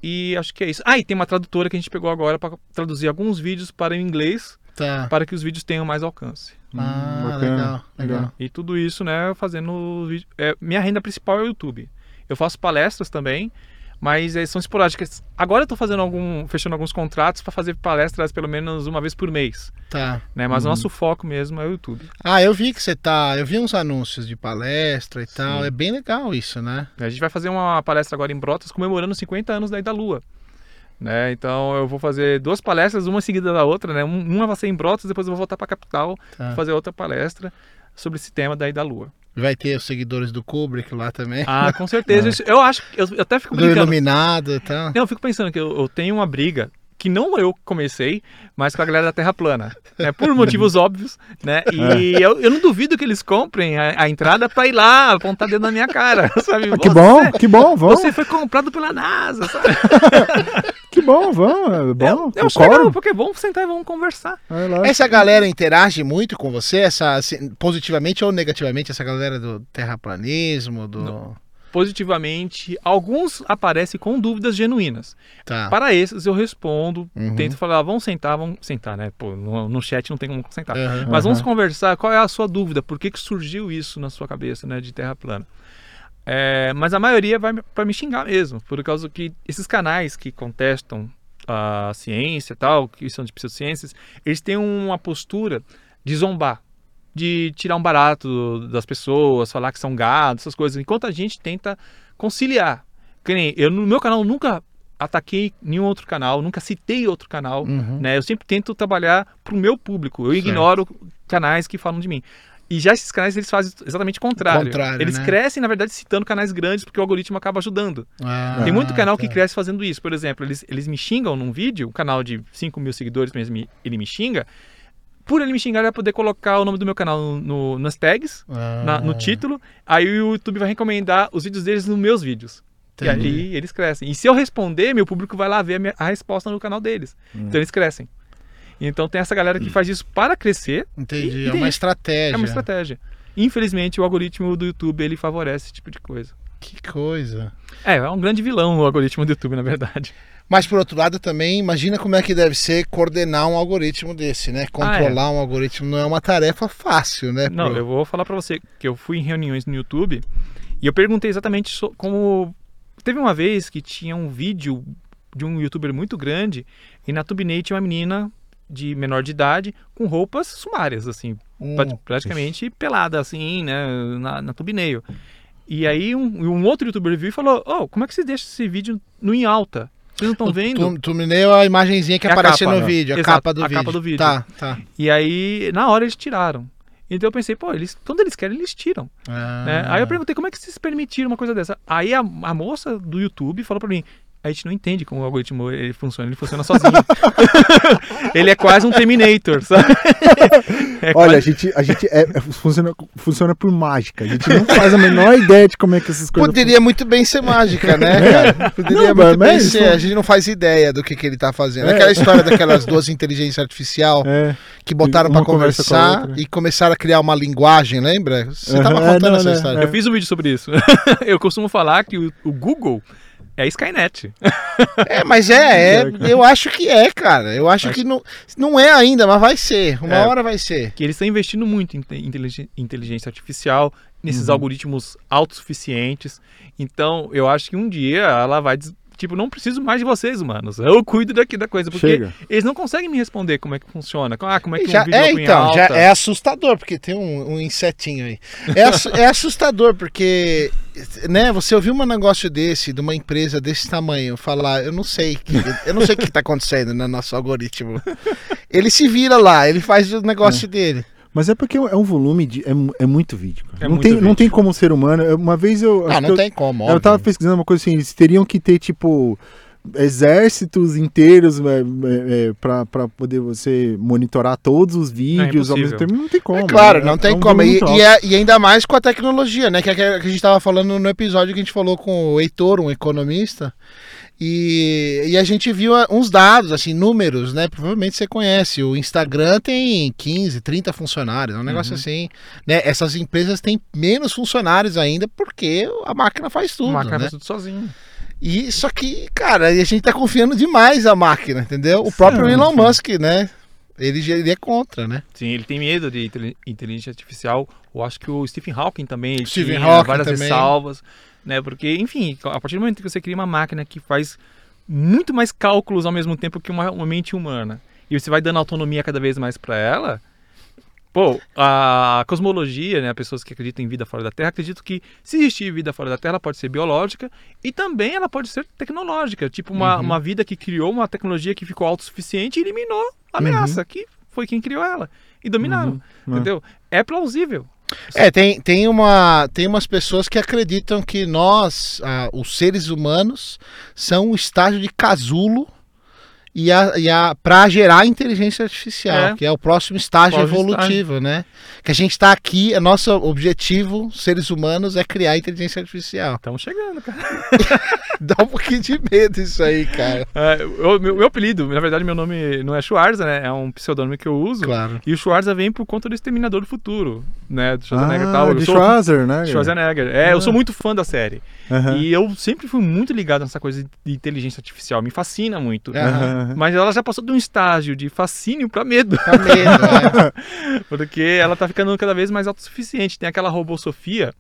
E acho que é isso. Ah, e tem uma tradutora que a gente pegou agora para traduzir alguns vídeos para o inglês, Tá. para que os vídeos tenham mais alcance. Ah, Hum, legal, legal. E tudo isso, né, fazendo vídeo. É, minha renda principal é o YouTube. Eu faço palestras também, mas eh, são esporádicas. Agora eu tô fazendo algum, fechando alguns contratos para fazer palestras pelo menos uma vez por mês, Tá. né? Mas o Uhum. nosso foco mesmo é o YouTube. Ah, eu vi que você tá. Eu vi uns anúncios de palestra e tal. Sim. É bem legal isso, né? A gente vai fazer uma palestra agora em Brotas comemorando os 50 anos da Ida Lua. Né? Então eu vou fazer duas palestras, uma seguida da outra, né? Um- Uma vai ser em Brotas, depois eu vou voltar para a capital Tá. fazer outra palestra sobre esse tema da Ida Lua. Vai ter os seguidores do Kubrick lá também. Ah, com certeza. Isso- eu acho que eu, eu até fico do brincando. Iluminado e tal. Não, eu fico pensando que eu, eu tenho uma briga que não eu comecei, mas com a galera da Terra Plana, né? Por motivos óbvios, né? E eu, eu não duvido que eles comprem a, a entrada pra ir lá apontar dedo na minha cara, sabe? Ah, que Você- bom, que bom, vamos. Você foi comprado pela NASA, sabe? Que bom, vamos. É bom. Eu, eu acho concordo. legal, porque vamos sentar e vamos conversar. É. Essa galera interage muito com você, essa, assim, positivamente ou negativamente, essa galera do terraplanismo, do. Positivamente, alguns aparecem com dúvidas genuínas. Tá. Para esses eu respondo, Uhum. tento falar, ah, vamos sentar, vamos sentar, né? Pô, no, no chat não tem como sentar. Aham. Mas vamos Aham. conversar, qual é a sua dúvida? Por que, que surgiu isso na sua cabeça, né, de terra plana? É, mas a maioria vai para me xingar mesmo, por causa que esses canais que contestam a ciência e tal, que são de pseudociências, eles têm uma postura de zombar, de tirar um barato das pessoas, falar que são gado, essas coisas, enquanto a gente tenta conciliar. Que nem eu no meu canal nunca ataquei nenhum outro canal, nunca citei outro canal, Uhum. né? Eu sempre tento trabalhar para o meu público. Eu Certo. ignoro canais que falam de mim. E já esses canais eles fazem exatamente o contrário. Contrário, eles né? crescem, na verdade, citando canais grandes porque o algoritmo acaba ajudando. Ah, Tem muito canal que tá. cresce fazendo isso. Por exemplo, eles, eles me xingam num vídeo, um canal de 5 mil seguidores, ele me xinga. Por ele me xingar, ele vai poder colocar o nome do meu canal no, nas tags, Ah, na- no título. Aí o YouTube vai recomendar os vídeos deles nos meus vídeos. E aí eles crescem. E se eu responder, meu público vai lá ver a, minha- a resposta no canal deles. Hum. Então eles crescem. Então tem essa galera que faz isso para crescer. Entendi. E- é uma isso. estratégia. É uma estratégia. Infelizmente, o algoritmo do YouTube ele favorece esse tipo de coisa. Que coisa. É, é um grande vilão o algoritmo do YouTube, na verdade. Mas por outro lado também, imagina como é que deve ser coordenar um algoritmo desse, né? Controlar um algoritmo não é uma tarefa fácil, né? Não, pro- eu vou falar pra você que eu fui em reuniões no YouTube e eu perguntei exatamente so- como. Teve uma vez que tinha um vídeo de um youtuber muito grande e na thumbnail tinha uma menina de menor de idade com roupas sumárias, assim, Hum, pra- praticamente pelada, assim, né, na, na thumbnail. E aí um, um outro youtuber viu e falou: Oh, como é que você deixa esse vídeo no em alta? Vocês não estão vendo? Tu, deu a imagenzinha que É aparece no né? vídeo, a Exato, capa do a vídeo. capa do vídeo. Tá, tá. E aí, na hora, eles tiraram. Então eu pensei, pô, eles, quando eles querem, eles tiram. Ah. né? Aí eu perguntei, como é que vocês permitiram uma coisa dessa? Aí a, a moça do YouTube falou pra mim, a gente não entende como o algoritmo ele funciona, ele funciona sozinho. ele é quase um Terminator, sabe? É Olha, a quase- gente, a gente é, é- funciona, funciona por mágica. A gente não faz a menor ideia de como é que essas coisas Poderia muito bem ser mágica, né, cara? Poderia Não, muito bem é ser. A gente não faz ideia do que, que ele tá fazendo. É. Aquela história daquelas duas inteligências artificiais É. que botaram Uma pra conversa com a conversar e começaram a criar uma linguagem, lembra? Você Aham, tava é, contando não, essa né? história. Eu fiz um vídeo sobre isso. eu costumo falar que o, o Google é a Skynet. É, mas é, é, É, eu acho que é, cara. Eu acho que não, não é ainda, mas vai ser. Uma É. hora vai ser. que eles estão investindo muito em inteligência artificial, nesses Uhum. algoritmos autossuficientes. Então, eu acho que um dia ela vai. des- Tipo, não preciso mais de vocês, humanos. Eu cuido daqui da coisa. Porque Chega. eles não conseguem me responder como é que funciona. Ah, como é que Já, um vídeo é, então, já alta. é assustador, porque tem um, um insetinho aí. É, é assustador, porque né, você ouvir um negócio desse, de uma empresa desse tamanho, falar, eu não sei, que- eu não sei o que está acontecendo no nosso algoritmo. Ele se vira lá, ele faz o negócio dele. Mas é porque é um volume de. É, é muito vídeo. É não, muito tem, não vídeo. tem como um ser humano. eu- Uma vez eu. Ah, não eu- tem como, Eu óbvio. tava pesquisando uma coisa assim, eles teriam que ter, tipo, exércitos inteiros é, é, é, pra, pra poder você monitorar todos os vídeos ao mesmo tempo. Não tem como. É claro, né? não tem É um como. E, e é- e ainda mais com a tecnologia, né? Que, é que a gente tava falando no episódio que a gente falou com o Heitor, um economista. E, e a gente viu ah, uns dados, assim, números, né? Provavelmente você conhece. O Instagram tem 15, 30 funcionários, é um negócio assim. Né? Essas empresas têm menos funcionários ainda porque a máquina faz A tudo. máquina né? faz tudo sozinho. E só que, cara, a gente tá confiando demais na máquina, entendeu? O próprio Sim, Elon. Musk, né? Ele, ele é contra, né? Sim, ele tem medo de inteli- inteligência artificial. Eu acho que o Stephen Hawking também Stephen Hawking várias também. ressalvas, né? Porque, enfim, a partir do momento que você cria uma máquina que faz muito mais cálculos ao mesmo tempo que uma, uma mente humana e você vai dando autonomia cada vez mais para ela, pô, a cosmologia, né? Pessoas que acreditam em vida fora da Terra acreditam que se existir vida fora da Terra, ela pode ser biológica e também ela pode ser tecnológica, tipo uma, Uhum. uma vida que criou uma tecnologia que ficou autossuficiente e eliminou a ameaça, que foi quem criou ela e dominaram. Uhum. Entendeu? É plausível. É, tem, tem, uma, tem umas pessoas que acreditam que nós, ah, os seres humanos, são o estágio de casulo e a, e a, para gerar inteligência artificial, É. que é o próximo estágio Próximo evolutivo, né? Que a gente está aqui, é nosso objetivo, seres humanos, é criar inteligência artificial. Estamos chegando, cara. Dá um pouquinho de medo isso aí, cara. É, o meu, meu apelido, na verdade, meu nome não é Schwarza, né? É um pseudônimo que eu uso. Claro. E o Schwarza vem por conta do Exterminador do Futuro, né? Do Schwarzenegger e Ah, tal. Eu de sou- Schwarzer, né? Schwarzenegger. É, eu Ah. sou muito fã da série. Aham. E eu sempre fui muito ligado nessa coisa de inteligência artificial. Me fascina muito. É. Aham. Mas ela já passou de um estágio de fascínio pra medo. Tá medo, né? Porque ela tá ficando cada vez mais autossuficiente. Tem aquela robô Sofia,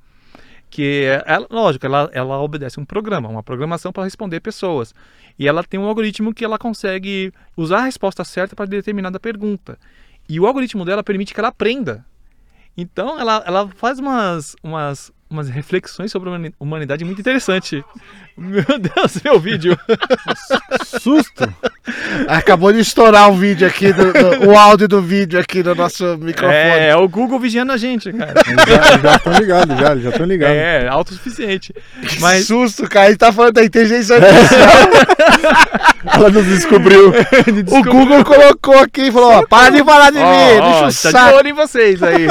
que, é- ela, lógico, ela, ela obedece um programa, uma programação para responder pessoas. E ela tem um algoritmo que ela consegue usar a resposta certa para determinada pergunta. E o algoritmo dela permite que ela aprenda. Então ela, ela faz umas, umas, umas reflexões sobre a humani- humanidade muito interessante. Meu Deus, meu vídeo. Susto! Acabou de estourar o vídeo aqui, do, do- o áudio do vídeo aqui no nosso microfone. É, é o Google vigiando a gente, cara. já estão ligados, já já estão ligados. É, autossuficiente. Mas susto, cara. Gente tá falando da inteligência artificial. Ela nos descobriu. O Google colocou aqui e falou: ó, para de falar de Ó, mim, ó, deixa o tá de em vocês aí.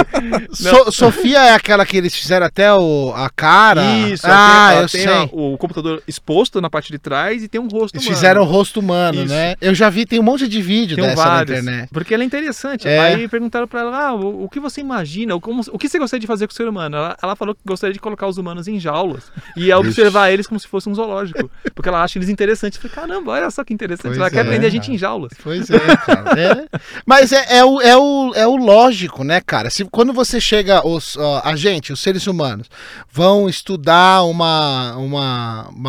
So- Sofia é aquela que eles fizeram até o, a cara. Isso, ah, ela eu tem sei. a- o computador exposto na parte de trás e tem um rosto Eles humano. fizeram o rosto humano, Isso. né? Eu já vi, tem um monte de vídeo Tem dessa vários, na internet. porque ela é interessante. É. Aí perguntaram pra ela, ah, o, o que você imagina, o, como- o que você gostaria de fazer com o ser humano? Ela, ela falou que gostaria de colocar os humanos em jaulas e observar eles como se fosse um zoológico, porque ela acha eles interessantes. Eu falei, caramba, olha só que interessante, Pois ela quer é, prender a gente em jaulas. Pois é, cara. É. Mas é, é, o, é, o, é o lógico, né, cara? Se, quando você chega, os, a gente, os seres humanos, vão estudar uma, uma, uma.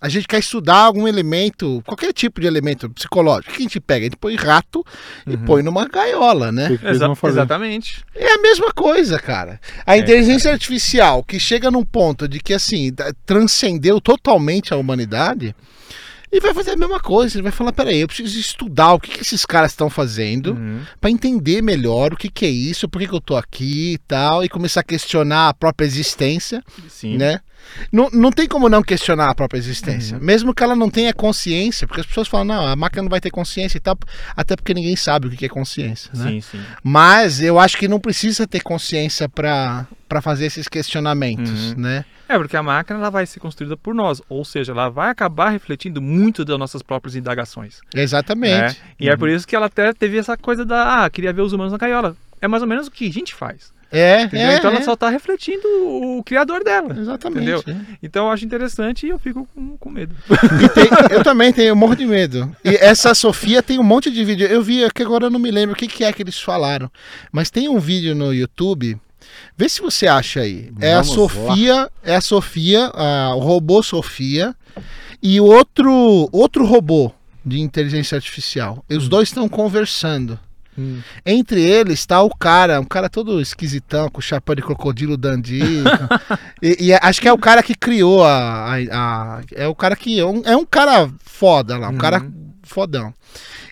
A gente quer estudar algum elemento, qualquer tipo de elemento psicológico. O que a gente pega? A gente põe rato e Uhum. põe numa gaiola, né? Exa- exatamente. É a mesma coisa, cara. A inteligência artificial que chega num ponto de que, assim, transcendeu totalmente a humanidade. E vai fazer a mesma coisa. Ele vai falar: peraí, eu preciso estudar o que, que esses caras estão fazendo Uhum. Pra entender melhor o que, que é isso, por que, que eu tô aqui e tal, e começar a questionar a própria existência, Sim. né? Não, não tem como não questionar a própria existência, Uhum. mesmo que ela não tenha consciência, porque as pessoas falam, não, a máquina não vai ter consciência e tal, até porque ninguém sabe o que é consciência, né? Sim, sim. Mas eu acho que não precisa ter consciência pra fazer esses questionamentos, Uhum. né? É, porque a máquina ela vai ser construída por nós, ou seja, ela vai acabar refletindo muito das nossas próprias indagações. Exatamente. né? E é por isso que ela até teve essa coisa da, ah, queria ver os humanos na gaiola. É mais ou menos o que a gente faz. É, é, então ela é. só tá refletindo o criador dela. Exatamente. entendeu? é. Então eu acho interessante e eu fico com, com medo. Tem- eu também tenho um monte de medo. E essa Sofia tem um monte de vídeo. Eu vi, é que agora eu não me lembro o que, que é que eles falaram. Mas tem um vídeo no YouTube. Vê se você acha aí. É a Vamos Sofia, é a Sofia, a- o robô Sofia e outro outro robô de inteligência artificial. E os dois estão conversando. Entre eles está o cara, um cara todo esquisitão, com chapéu de crocodilo dandy. e, e acho que é o cara que criou a. a- a- é o cara que. É um, é um cara foda lá, um Uhum. cara fodão.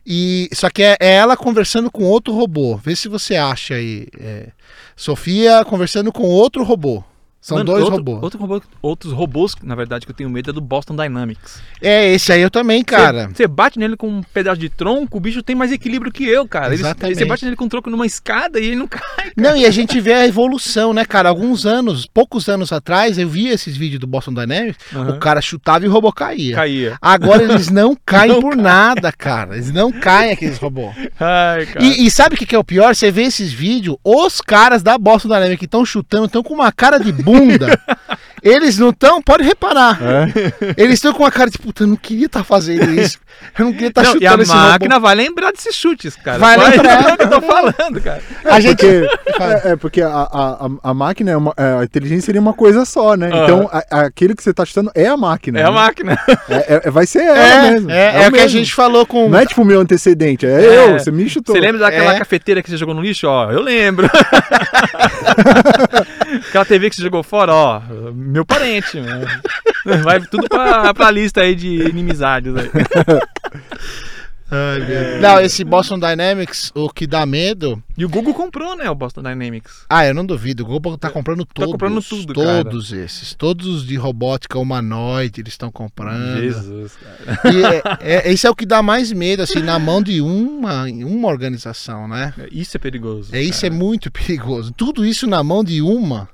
E, só que é, é ela conversando com outro robô. Vê se você acha aí. é, Sofia conversando com outro robô. São Mano, dois outro- robôs. outro robô- Outros robôs, na verdade, que eu tenho medo é do Boston Dynamics. É, esse aí eu também, cara. Você bate nele com um pedaço de tronco, o bicho tem mais equilíbrio que eu, cara. Exatamente. Você bate nele com um tronco numa escada e ele não cai. Não, e a gente vê a evolução, né, cara? Alguns anos, poucos anos atrás, eu vi esses vídeos do Boston Dynamics, o cara chutava e o robô caía. Caía. Agora eles não caem Não por nada, cara. Eles não caem aqueles robôs. Ai, cara. E, e sabe o que, que é o pior? Você vê esses vídeos, os caras da Boston Dynamics que estão chutando, estão com uma cara de bunda. Eles não estão, pode reparar. É? Eles estão com uma cara de puta, eu não queria estar fazendo isso. Eu não queria estar Não, e a chutando esse máquina robô. vai lembrar desses chutes, cara. Vai lembrar. É o que eu tô falando, cara. A gente. Porque, é, é porque a, a, a- a máquina, é uma, é, a inteligência seria uma coisa só, né? Aham. Então, a- a- aquele que você tá chutando é a máquina. É a né? máquina. É- é- vai ser ela É, mesmo. é, é o que a gente falou com. Não é tipo o meu antecedente, é, É. eu, você me chutou. Você lembra daquela É. cafeteira que você jogou no lixo? Ó, eu lembro. Aquela TV que você jogou fora, ó, meu parente. né? Vai tudo pra, pra lista aí de inimizades aí. Não, esse Boston Dynamics, o que dá medo. E o Google comprou, né, o Boston Dynamics. Ah, eu não duvido. O Google tá comprando todos. comprando tudo, cara. Todos esses. Todos os de robótica humanoide eles estão comprando. Jesus, cara. E é, é- esse é o que dá mais medo, assim, na mão de uma, uma organização, né? Isso é perigoso. É, isso é cara. muito perigoso. Tudo isso na mão de uma.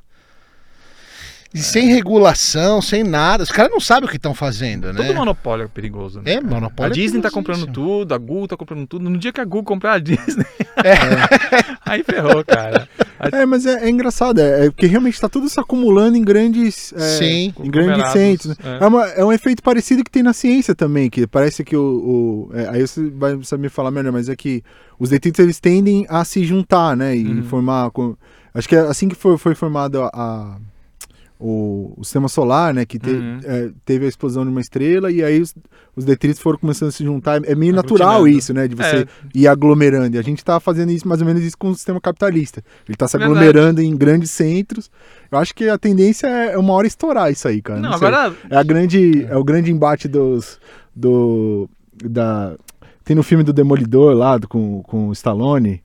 E sem regulação, sem nada. Os caras não sabem o que estão fazendo, né? Todo monopólio é perigoso. Né? É, monopólio A é Disney tá comprando tudo, a Google tá comprando tudo. No dia que a Google comprar a Disney, É. aí ferrou, cara. É, mas é, é engraçado, é, é porque realmente tá tudo se acumulando em grandes. é, Sim. Em grandes centros. é. É. uma- é um efeito parecido que tem na ciência também, que parece que o. o- é, aí você vai saber me falar melhor, mas é que os detritos eles tendem a se juntar, né? E Uhum. formar. com- acho que é assim que foi, foi formado a. a- o, o sistema solar, né? Que te- Uhum. é, teve a explosão de uma estrela e aí os, os detritos foram começando a se juntar. É meio natural Aglutinando. isso, né? De você É. ir aglomerando. E a gente tá fazendo isso mais ou menos isso com o sistema capitalista. Ele tá se Verdade. aglomerando em grandes centros. Eu acho que a tendência é uma hora estourar isso aí, cara. Não, Não agora. É a grande, é o grande embate dos do da tem no filme do Demolidor lá do, com, com o Stallone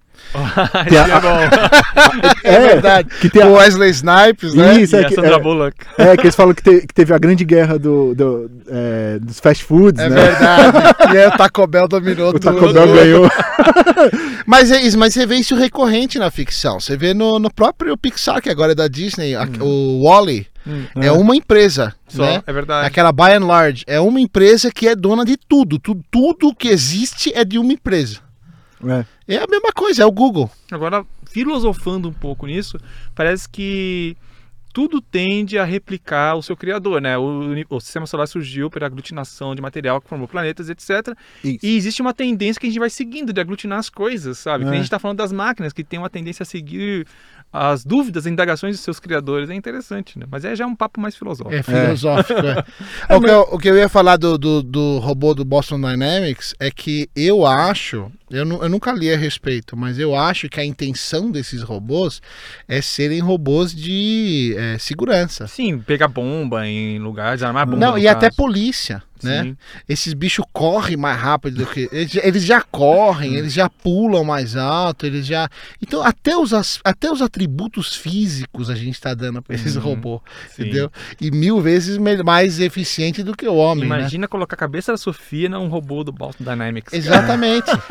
Esse a- é bom. É, verdade. Que tem a- O Wesley Snipes, né? Isso, E é a que, Sandra é, Bullock. é que eles falam que, te- que teve a grande guerra do, do, é, dos fast foods, É né? verdade. e aí o Taco Bell dominou O tudo. Taco Bell ganhou. Mas, é isso, mas você vê isso recorrente na ficção. Você vê no, no próprio Pixar, que agora é da Disney, a- o Wally Hum. é uma empresa, Só, né? é verdade. Aquela by and large. É uma empresa que é dona de tudo. Tudo, tudo que existe é de uma empresa. É. É a mesma coisa, é o Google. Agora, filosofando um pouco nisso, parece que tudo tende a replicar o seu criador, né? O, o sistema solar surgiu pela aglutinação de material que formou planetas, etc. Isso. E existe uma tendência que a gente vai seguindo de aglutinar as coisas, sabe? É. a gente está falando das máquinas, que tem uma tendência a seguir as dúvidas, as indagações dos seus criadores. É interessante, né? Mas é já um papo mais filosófico. É filosófico. é. o, que eu, o que eu ia falar do, do, do robô do Boston Dynamics é que eu acho, eu, eu nunca li a respeito, mas eu acho que a intenção desses robôs é serem robôs de é, segurança. Sim, pegar bomba em lugares, armar bomba. Não, e até caso. polícia, né? Sim. Esses bichos correm mais rápido do que. Eles, eles já correm, eles já pulam mais alto, eles já. Então, até os, até os atributos físicos a gente está dando para esses Uhum. robôs, Sim. entendeu? E mil vezes mais eficiente do que o homem. né? Imagina colocar a cabeça da Sofia num robô do Boston Dynamics. cara.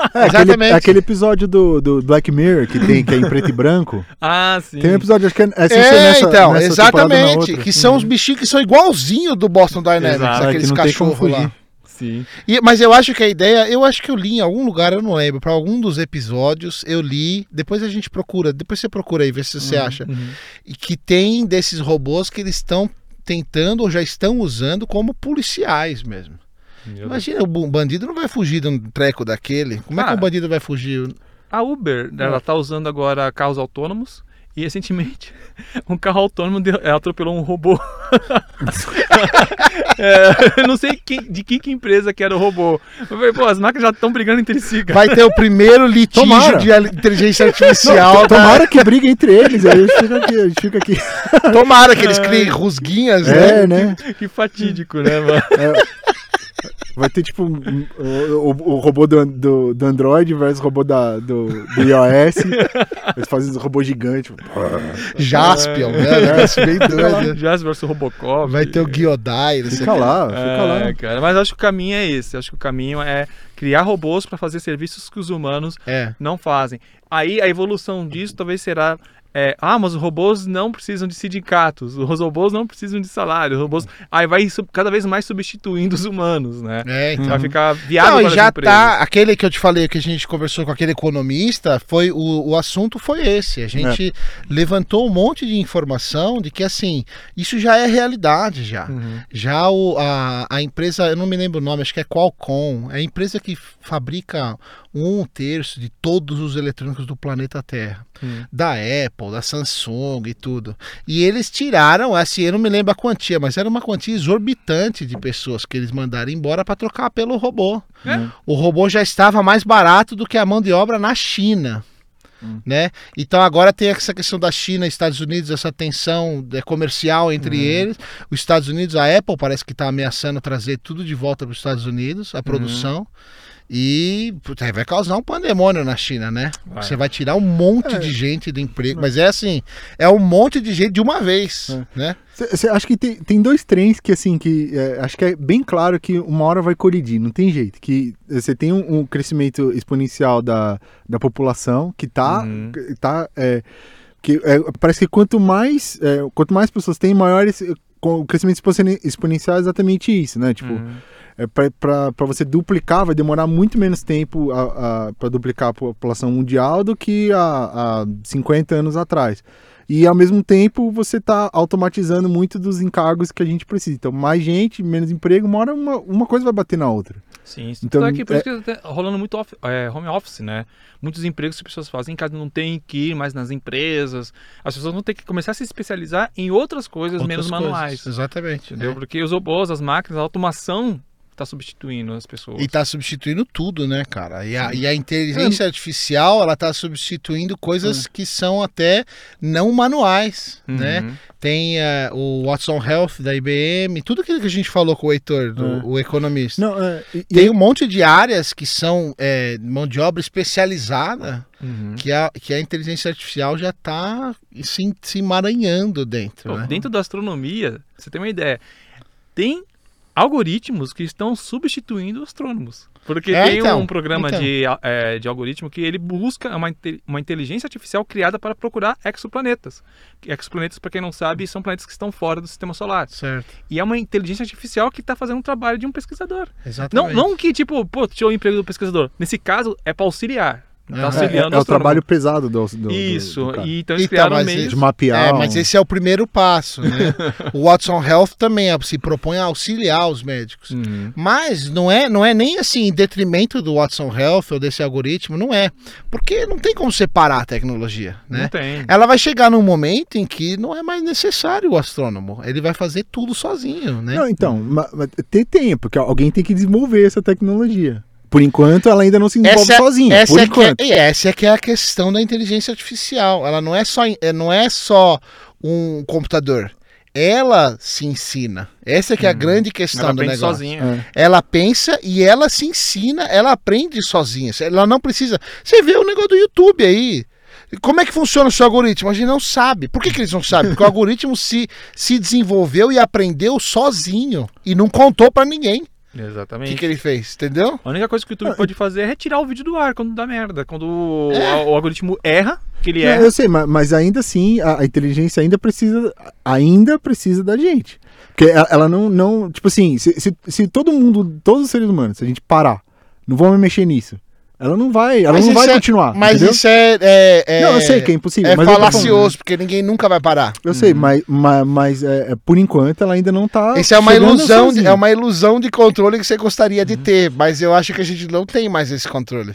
Exatamente. É, aquele, Exatamente. aquele episódio do, do Black Mirror que tem, que é em preto e branco. Ah, sim. Tem um episódio, acho que é, é, É, nessa- então, nessa exatamente. outra. Que são os bichinhos que são igualzinhos do Boston Dynamics, Exato. É, aqueles cachorros lá. Sim. E- mas eu acho que a ideia, eu acho que eu li em algum lugar, eu não lembro, para algum dos episódios eu li, depois a gente procura, depois você procura aí, vê se você acha, Uhum. e que tem desses robôs que eles estão tentando ou já estão usando como policiais mesmo. Meu Deus. Imagina, o bu- bandido não vai fugir de um treco daquele. Como é que o bandido vai fugir? A Uber, ela tá usando agora carros autônomos e recentemente um carro autônomo deu- atropelou um robô. É, eu não sei quem- de que, que empresa que era o robô. Eu falei, pô, as máquinas já estão brigando entre si, cara. Vai ter o primeiro litígio Tomara. de inteligência artificial. da- Tomara que briga entre eles, aí a gente fica aqui. A gente fica aqui. Tomara que eles criem rusguinhas, né? É, né? Que fatídico, né, mano? Vai ter tipo um- o, o- o robô do, do, do Android versus o robô da, do, do iOS. Eles fazem um robô gigante. Jaspion, né? Um negócio bem doido. Jazz versus Robocop. Vai ter o Giodai, não sei Fica o quê. lá, fica É, lá. cara, mas acho que o caminho é esse. Acho que o caminho é criar robôs para fazer serviços que os humanos É. não fazem. Aí a evolução disso talvez será. É, ah, mas os robôs não precisam de sindicatos, os robôs não precisam de salário, os robôs. Aí vai cada vez mais substituindo os humanos, né? É, então. Vai ficar viável Não, e já empresas. tá. Aquele que eu te falei que a gente conversou com aquele economista, foi o, o assunto foi esse. A gente levantou um monte de informação de que assim, isso já é realidade já. Uhum. Já o, a, a empresa, eu não me lembro o nome, acho que é Qualcomm, é a empresa que fabrica um terço de todos os eletrônicos do planeta Terra. Hum. Da Apple, da Samsung e tudo. E eles tiraram, assim, eu não me lembro a quantia, mas era uma quantia exorbitante de pessoas que eles mandaram embora para trocar pelo robô. É. O robô já estava mais barato do que a mão de obra na China. Né? Então agora tem essa questão da China e Estados Unidos, essa tensão é, comercial entre eles. Os Estados Unidos, a Apple parece que está ameaçando trazer tudo de volta para os Estados Unidos, a produção. E puta, vai causar um pandemônio na China, né? Vai. Você vai tirar um monte de gente do emprego. Mas é assim, é um monte de gente de uma vez, É. né? Você acha que tem, tem dois trens que, assim, que é, acho que é bem claro que uma hora vai colidir, não tem jeito. Que você tem um, um crescimento exponencial da, da população que tá. Uhum. tá é, que, é, parece que quanto mais, é, quanto mais pessoas tem, maior esse, com- o crescimento exponen- exponencial é exatamente isso, né? Tipo, Uhum. É, para você duplicar, vai demorar muito menos tempo para duplicar a população mundial do que há, há 50 anos atrás. E ao mesmo tempo você está automatizando muito dos encargos que a gente precisa. Então, mais gente, menos emprego, uma hora uma, uma coisa vai bater na outra. Sim, isso. Então, Então, aqui, por é- isso que tá rolando muito off- é, home office, né? Muitos empregos que as pessoas fazem em casa não tem que ir mais nas empresas. As pessoas vão ter que começar a se especializar em outras coisas Outras menos coisas. manuais. Exatamente. Entendeu? É. Porque os robôs, as máquinas, a automação está substituindo as pessoas. E tá substituindo tudo, né, cara? E a, e a inteligência artificial, ela tá substituindo coisas que são até não manuais, Uhum. né? Tem eh, o Watson Health da IBM, tudo aquilo que a gente falou com o Heitor, do, É. o economista. Não, é, e- Tem um monte de áreas que são eh, mão de obra especializada, Uhum. que a, que a inteligência artificial já tá se, se emaranhando dentro, Pô, né? Dentro da astronomia, você tem uma ideia, tem algoritmos que estão substituindo astrônomos. Porque É, tem então, um programa então. de, é, de algoritmo que ele busca uma, uma inteligência artificial criada para procurar exoplanetas. Exoplanetas, para quem não sabe, são planetas que estão fora do sistema solar. Certo. E é uma inteligência artificial que está fazendo um trabalho de um pesquisador. Não, Exatamente. não que, tipo, pô, tirou o emprego do pesquisador. Nesse caso, é para auxiliar. Tá é, é o trabalho pesado do, do- do- Isso. do cara. e então eles Então, criaram mas meios... de mapear. É, um- mas esse é o primeiro passo, né? o Watson Health também ó, se propõe a auxiliar os médicos. Uhum. Mas não é, não é nem assim em detrimento do Watson Health ou desse algoritmo, não é. Porque não tem como separar a tecnologia, Não né? tem. Ela vai chegar num momento em que não é mais necessário o astrônomo. Ele vai fazer tudo sozinho, né? Não, então, tem tempo, porque alguém tem que desenvolver essa tecnologia. Por enquanto, ela ainda não se desenvolve Essa, sozinha. essa por é que enquanto. é, e essa é que é a questão da inteligência artificial. Ela não é só, é, não é só um computador. Ela se ensina. Essa é que é a grande questão Ela do negócio. sozinha. É. Ela pensa e ela se ensina, ela aprende sozinha. Ela não precisa. Você vê o negócio do YouTube aí. Como é que funciona o seu algoritmo? A gente não sabe. Por que, que eles não sabem? Porque o algoritmo se, se desenvolveu e aprendeu sozinho e não contou pra ninguém o Exatamente. que, que ele fez, entendeu? A única coisa que o YouTube pode fazer é retirar o vídeo do ar quando dá merda. Quando o, É. o algoritmo erra, que ele Não, erra. eu sei, ma- mas, ainda assim, a, a inteligência ainda precisa, ainda precisa da gente. Porque ela, ela não, não, tipo assim, se, se, se todo mundo, todos os seres humanos, se a gente parar, não vamos mexer nisso, ela não vai, ela Mas não vai é- continuar, Mas entendeu? isso é, é- é- Não, eu sei que é impossível, É mas falacioso, porque ninguém nunca vai parar. Eu sei, mas, mas, mas é, é, por enquanto ela ainda não tá. Isso é uma ilusão, de, é uma ilusão de controle que você gostaria de ter, mas eu acho que a gente não tem mais esse controle.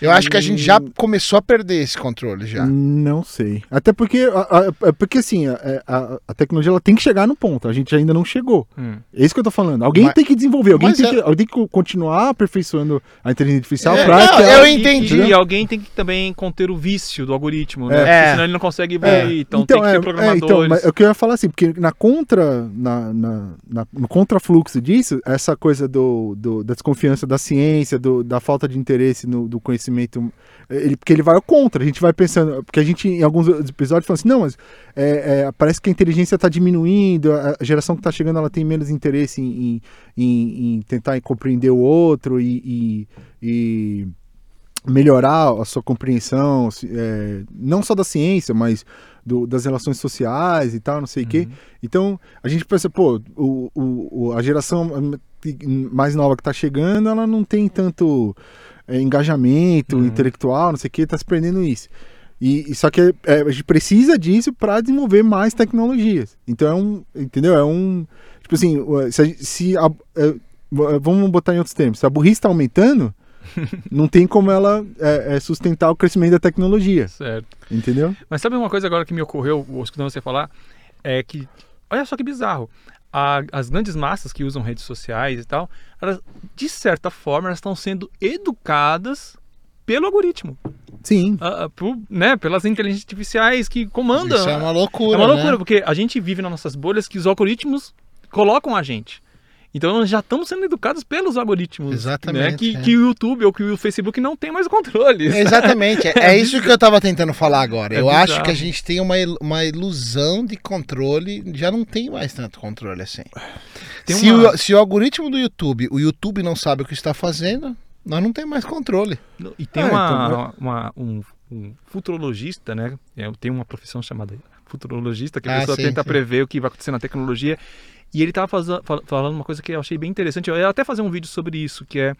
Eu acho que a gente já começou a perder esse controle já. Não sei. Até porque, a, a- é porque assim, a, a- a tecnologia ela tem que chegar no ponto. A gente ainda não chegou. Hum. É isso que eu tô falando. Alguém Mas- tem que desenvolver, alguém tem, é- que, alguém tem que continuar aperfeiçoando a inteligência artificial É, pra não, eu. E- entendi. E, alguém tem que também conter o vício do algoritmo, né? É. Porque senão ele não consegue evoluir. Então, tem que é, ter é, programadores. então, mas eu queria falar assim, porque na contra, na, na, na- no contrafluxo disso, essa coisa do, do- da desconfiança da ciência, do- da falta de interesse no, do conhecimento, ele, porque ele vai ao contra, a gente vai pensando, porque a gente em alguns episódios fala assim, não, mas é, é, parece que a inteligência está diminuindo, a a geração que está chegando ela tem menos interesse em, em, em- em tentar compreender o outro e- e- e melhorar a sua compreensão, é, não só da ciência, mas do- das relações sociais e tal, não sei o quê. Então, a gente pensa, pô, o, o- a geração mais nova que tá chegando, ela não tem tanto é, engajamento Uhum. intelectual, não sei o quê, tá se perdendo isso. E, só que é, a gente precisa disso para desenvolver mais tecnologias. Então é um, entendeu? É um, tipo assim, se, a se a- é, vamos botar em outros termos, se a burrice está aumentando, não tem como ela é, é, sustentar o crescimento da tecnologia, Certo. entendeu? Mas sabe uma coisa agora que me ocorreu, escutando você falar? É que, olha só que bizarro. A- as grandes massas que usam redes sociais e tal, elas, de certa forma, elas estão sendo educadas pelo algoritmo. Sim. ah, ah, por- né, pelas inteligências artificiais que comandam. Isso é uma loucura. É uma loucura, né? porque a gente vive nas nossas bolhas que os algoritmos colocam a gente. Então nós já estamos sendo educados pelos algoritmos. Exatamente, Né? Que, é. que o YouTube ou que o Facebook não tem mais controle. Exatamente, é, é isso que eu tava tentando falar agora. É eu acho bizarro. que a gente tem uma, uma ilusão de controle, já não tem mais tanto controle assim. Tem se, uma- o, se o algoritmo do YouTube, o YouTube não sabe o que está fazendo, nós não tem mais controle. E tem É, uma, então, uma- um, um futurologista, né? É, Tem uma profissão chamada futurologista, que a Ah, pessoa sim, tenta sim. prever o que vai acontecer na tecnologia. E ele estava falando uma coisa que eu achei bem interessante. Eu ia até fazer um vídeo sobre isso, que é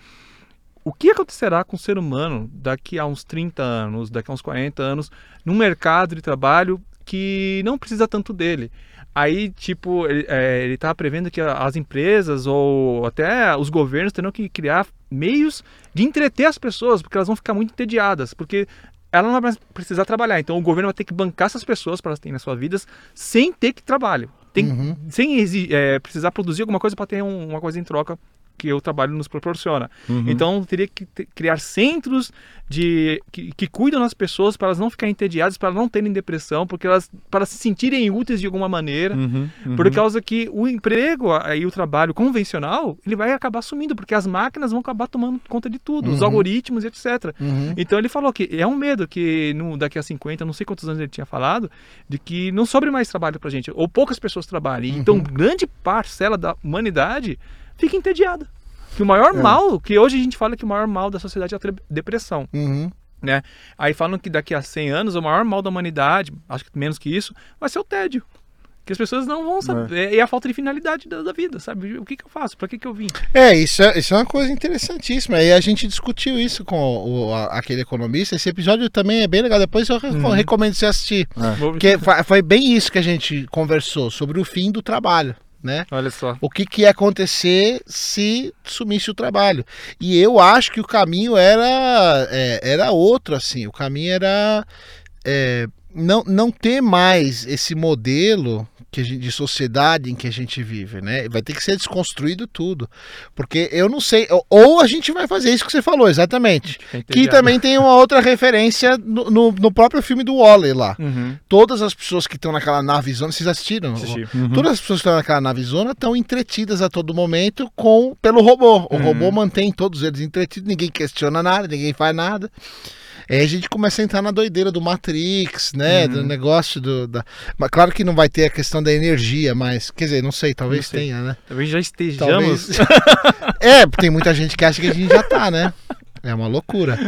o que acontecerá com o ser humano daqui a uns 30 anos, daqui a uns 40 anos, num mercado de trabalho que não precisa tanto dele. Aí, tipo, ele, é, tava prevendo que as empresas ou até os governos terão que criar meios de entreter as pessoas, porque elas vão ficar muito entediadas, porque ela não vai precisar trabalhar. Então o governo vai ter que bancar essas pessoas para elas terem nas suas vidas sem ter que trabalho. Tem, Uhum. Sem exi- é, precisar produzir alguma coisa para ter um- uma coisa em troca que o trabalho nos proporciona. Uhum. Então teria que criar centros de que, que cuidam das pessoas para elas não ficarem entediadas, para não terem depressão, porque elas para se sentirem úteis de alguma maneira. Uhum, uhum. Por causa que o emprego e o trabalho convencional, ele vai acabar sumindo, porque as máquinas vão acabar tomando conta de tudo, os Uhum. algoritmos etc. Uhum. Então ele falou que é um medo que no, daqui a 50, não sei quantos anos ele tinha falado, de que não sobre mais trabalho pra gente, ou poucas pessoas trabalhem. Então Uhum. grande parcela da humanidade fica entediada. Que o maior É. mal, que hoje a gente fala que o maior mal da sociedade é a depressão. Uhum. né? Aí falam que daqui a 100 anos o maior mal da humanidade, acho que menos que isso, vai ser o tédio. Que as pessoas não vão saber. É, a falta de finalidade da, da vida, sabe? O que, que eu faço? Pra que, que eu vim? É, isso é, isso é uma coisa interessantíssima. E a gente discutiu isso com o- aquele economista. Esse episódio também é bem legal. Depois eu Uhum. recomendo você assistir. É. Porque fa- foi bem isso que a gente conversou sobre o fim do trabalho, né? Olha só. O que, que ia acontecer se sumisse o trabalho. E eu acho que o caminho era, é, era outro, assim. O caminho era é, não, não ter mais esse modelo que gente- de sociedade em que a gente vive, né? Vai ter que ser desconstruído tudo. Porque eu não sei. ou- a gente vai fazer isso que você falou, exatamente. Que também tem uma outra referência no, no, no próprio filme do Wally lá. Uhum. Todas as pessoas que estão naquela nave zona, vocês assistiram? Assisti. Uhum. Todas as pessoas que estão naquela navezona estão entretidas a todo momento com pelo robô. O Uhum. robô mantém todos eles entretidos, ninguém questiona nada, ninguém faz nada. Aí a gente começa a entrar na doideira do Matrix, né? Uhum. Do negócio do. Da... Mas claro que não vai ter a questão da energia, mas. Quer dizer, não sei, talvez Não sei. tenha, né? Talvez já estejamos. Talvez. é, tem muita gente que acha que a gente já tá, né? É uma loucura.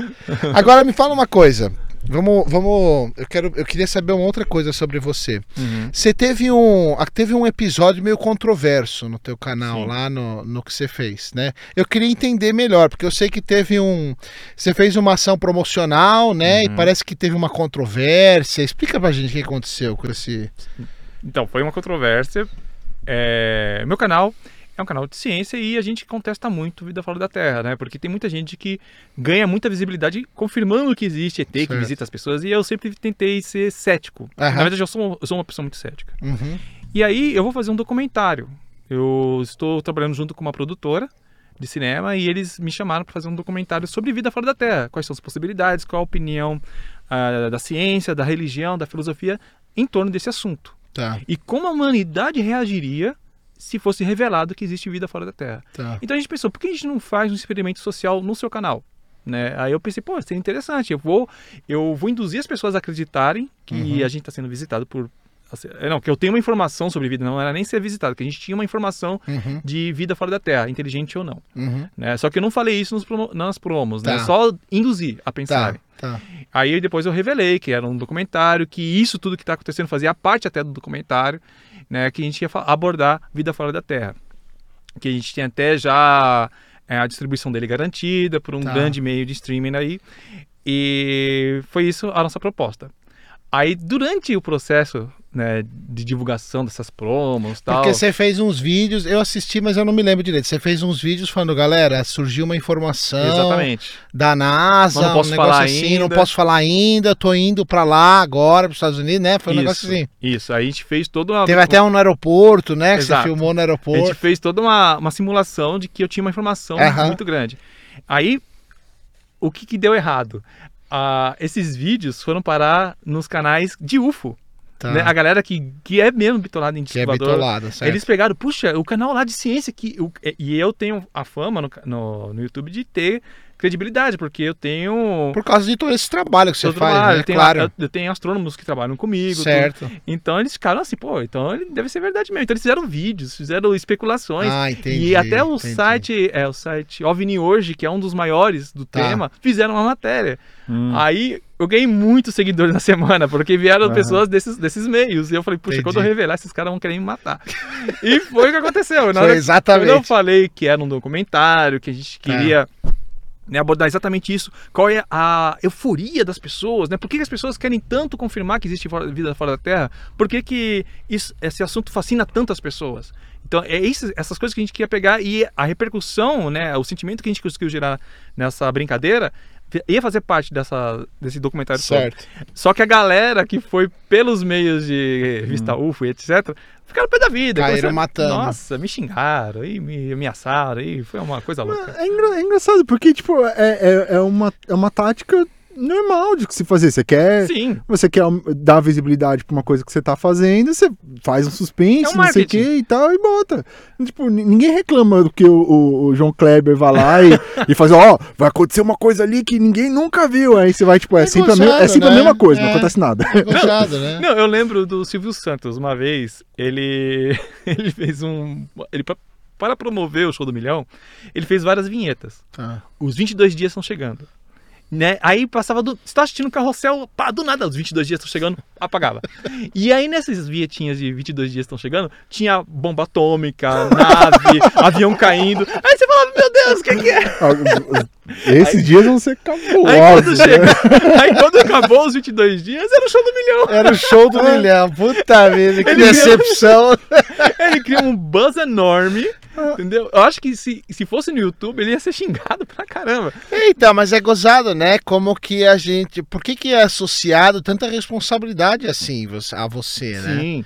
Agora me fala uma coisa. Vamos, vamos. Eu quero, eu queria saber uma outra coisa sobre você. Uhum. Você teve um, teve um episódio meio controverso no teu canal Sim. lá no, no que você fez, né? Eu queria entender melhor, porque eu sei que teve um, você fez uma ação promocional, né? E Uhum. parece que teve uma controvérsia. Explica pra gente o que aconteceu com esse. Então, foi uma controvérsia. É, Meu canal é um canal de ciência e a gente contesta muito vida fora da Terra, né? Porque tem muita gente que ganha muita visibilidade confirmando que existe ET, que Certo. visita as pessoas, e eu sempre tentei ser cético. Aham. Na verdade, eu sou, eu sou uma pessoa muito cética. Uhum. E aí eu vou fazer um documentário. Eu estou trabalhando junto com uma produtora de cinema e eles me chamaram para fazer um documentário sobre vida fora da Terra. Quais são as possibilidades, qual a opinião ah, da ciência, da religião, da filosofia em torno desse assunto. Tá, E como a humanidade reagiria se fosse revelado que existe vida fora da Terra. tá. Então a gente pensou, por que a gente não faz um experimento social no seu canal? Né? Aí eu pensei, pô, seria interessante. Eu vou, eu vou induzir as pessoas a acreditarem que Uhum. a gente está sendo visitado por. assim, é, Não, que eu tenho uma informação sobre vida, não era nem ser visitado, que a gente tinha uma informação Uhum, de vida fora da Terra, inteligente ou não. uhum. Né? Só que eu não falei isso nos promo- nas promos, né? Tá. Só induzir a Tá, pensarem. tá. Aí depois eu revelei que era um documentário, que isso tudo que está acontecendo fazia parte até do documentário, né? Que a gente ia abordar vida fora da Terra. Que a gente tinha até já é, a distribuição dele garantida por um Tá. grande meio de streaming aí. E foi isso a nossa proposta. Aí durante o processo né, de divulgação dessas promos tal. Porque você fez uns vídeos, eu assisti, mas eu não me lembro direito. Você fez uns vídeos falando, galera, surgiu uma informação Exatamente. da NASA, Mas não posso um negócio falar assim, não ainda. posso falar ainda, tô indo pra lá agora, pros Estados Unidos, né? Foi um negócio Isso, assim. Isso, aí a gente fez toda uma. Teve até um no aeroporto, né? Que Exato. você filmou no A gente aeroporto. fez toda uma, uma simulação de que eu tinha uma informação Aham. muito grande. Aí, o que, que deu errado? Ah, esses vídeos foram parar nos canais de UFO. Tá. né? A galera que, que é mesmo bitolada em é disco voador, bitolada, certo? Eles pegaram, puxa, o canal lá de ciência que. e eu tenho a fama no, no, no YouTube de ter credibilidade, porque eu tenho. Por causa de todo esse trabalho que você faz, trabalho, né? eu, tenho, claro. eu, eu tenho astrônomos que trabalham comigo. tudo. certo. Então eles ficaram assim, pô, então ele deve ser verdade mesmo. Então eles fizeram vídeos, fizeram especulações. Ah, entendi. e até o entendi. site, é o site OVNI hoje, que é um dos maiores do Tá. tema, fizeram uma matéria. Hum. Aí eu ganhei muitos seguidores na semana, porque vieram Aham. pessoas desses, desses meios. E eu falei, puxa, Entendi. quando eu revelar, esses caras vão querer me matar. e foi o que aconteceu. Na Foi hora- exatamente. Eu não falei que era um documentário, que a gente queria né, abordar exatamente isso. Qual é a euforia das pessoas, né? Por que que as pessoas querem tanto confirmar que existe vida fora da Terra? Por que, que isso- esse assunto fascina tantas pessoas? Então, é isso, essas coisas que a gente queria pegar e a repercussão, né, o sentimento que a gente conseguiu gerar nessa brincadeira ia fazer parte dessa, desse documentário todo. Certo. Só que a galera que foi pelos meios de revista UFO e etc., ficaram pé da vida. Caíram Começaram- matando. Nossa, me xingaram, e me ameaçaram, e foi uma coisa louca. É, engra- é engraçado, porque, tipo, é, é, é, uma, é uma tática normal de se fazer. Você quer. Sim, Você quer dar visibilidade pra uma coisa que você tá fazendo, você faz um suspense, É um não sei o que e tal, e bota. Tipo, ninguém reclama do que o, o- o João Kleber vai lá e, e faz, ó, vai acontecer uma coisa ali que ninguém nunca viu. Aí você vai, tipo, é, É sempre, a, me- é sempre a né? mesma coisa, não É. acontece nada. Gostado, né? Não, eu lembro do Silvio Santos, uma vez, ele, ele fez um. Ele, para promover o show do milhão, ele fez várias vinhetas. Tá. Os 22 dias estão chegando. Né? Aí passava do. Você tá assistindo o carrossel, pá, do nada, os 22 dias estão chegando, apagava. E aí nessas vietinhas de 22 dias estão chegando, tinha bomba atômica, nave, avião caindo. Aí você falava, meu Deus, o que, que é? Esses dias vão ser Aí cabulosos. quando, chega, aí quando acabou os 22 dias, era o show do milhão. Era o show do milhão. Puta vida, que Ele decepção. Ele cria um buzz enorme, entendeu? Eu acho que se, se fosse no YouTube, ele ia ser xingado pra caramba. Eita, mas é gozado, né? Como que a gente. Por que, que é associado tanta responsabilidade assim a você, né? Sim.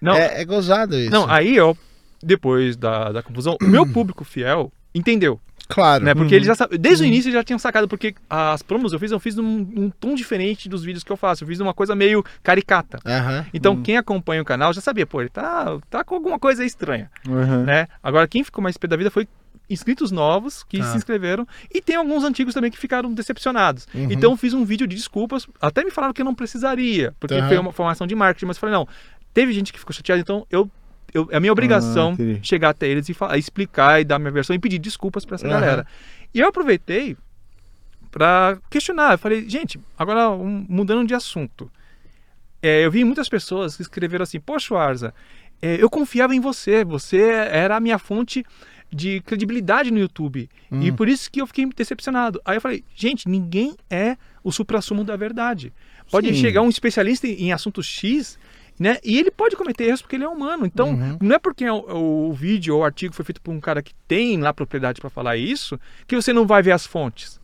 Não, É, é gozado isso. não aí, ó, depois da, da confusão, o meu público fiel entendeu, claro. né? Porque eles já sabiam, desde o início eles já tinham sacado, porque as promos eu fiz, eu fiz num, num tom diferente dos vídeos que eu faço. Eu fiz uma coisa meio caricata. Aham. Então, quem acompanha o canal já sabia, pô, ele tá, tá com alguma coisa estranha. Uhum. né? Agora, quem ficou mais pé da vida foi inscritos novos que Tá. se inscreveram e tem alguns antigos também que ficaram decepcionados. Uhum. Então, fiz um vídeo de desculpas. Até me falaram que eu não precisaria, porque Aham. foi uma formação de marketing, mas eu falei, não, teve gente que ficou chateada, então eu. Eu é minha obrigação Ah, chegar até eles e falar, explicar e dar minha versão e pedir desculpas para essa Aham. galera. E eu aproveitei para questionar. Eu falei, gente, agora um- mudando de assunto. É, eu vi muitas pessoas que escreveram assim: Poxa, Arza, é, eu confiava em você, você era a minha fonte de credibilidade no YouTube. E Hum. por isso que eu fiquei decepcionado. Aí eu falei: gente, ninguém é o suprassumo da verdade. Pode Sim. chegar um especialista em, em assunto X. Né? E ele pode cometer erros porque ele é humano. Então, Uhum. não é porque o, o vídeo ou o artigo foi feito por um cara que tem lá propriedade para falar isso que você não vai ver as fontes.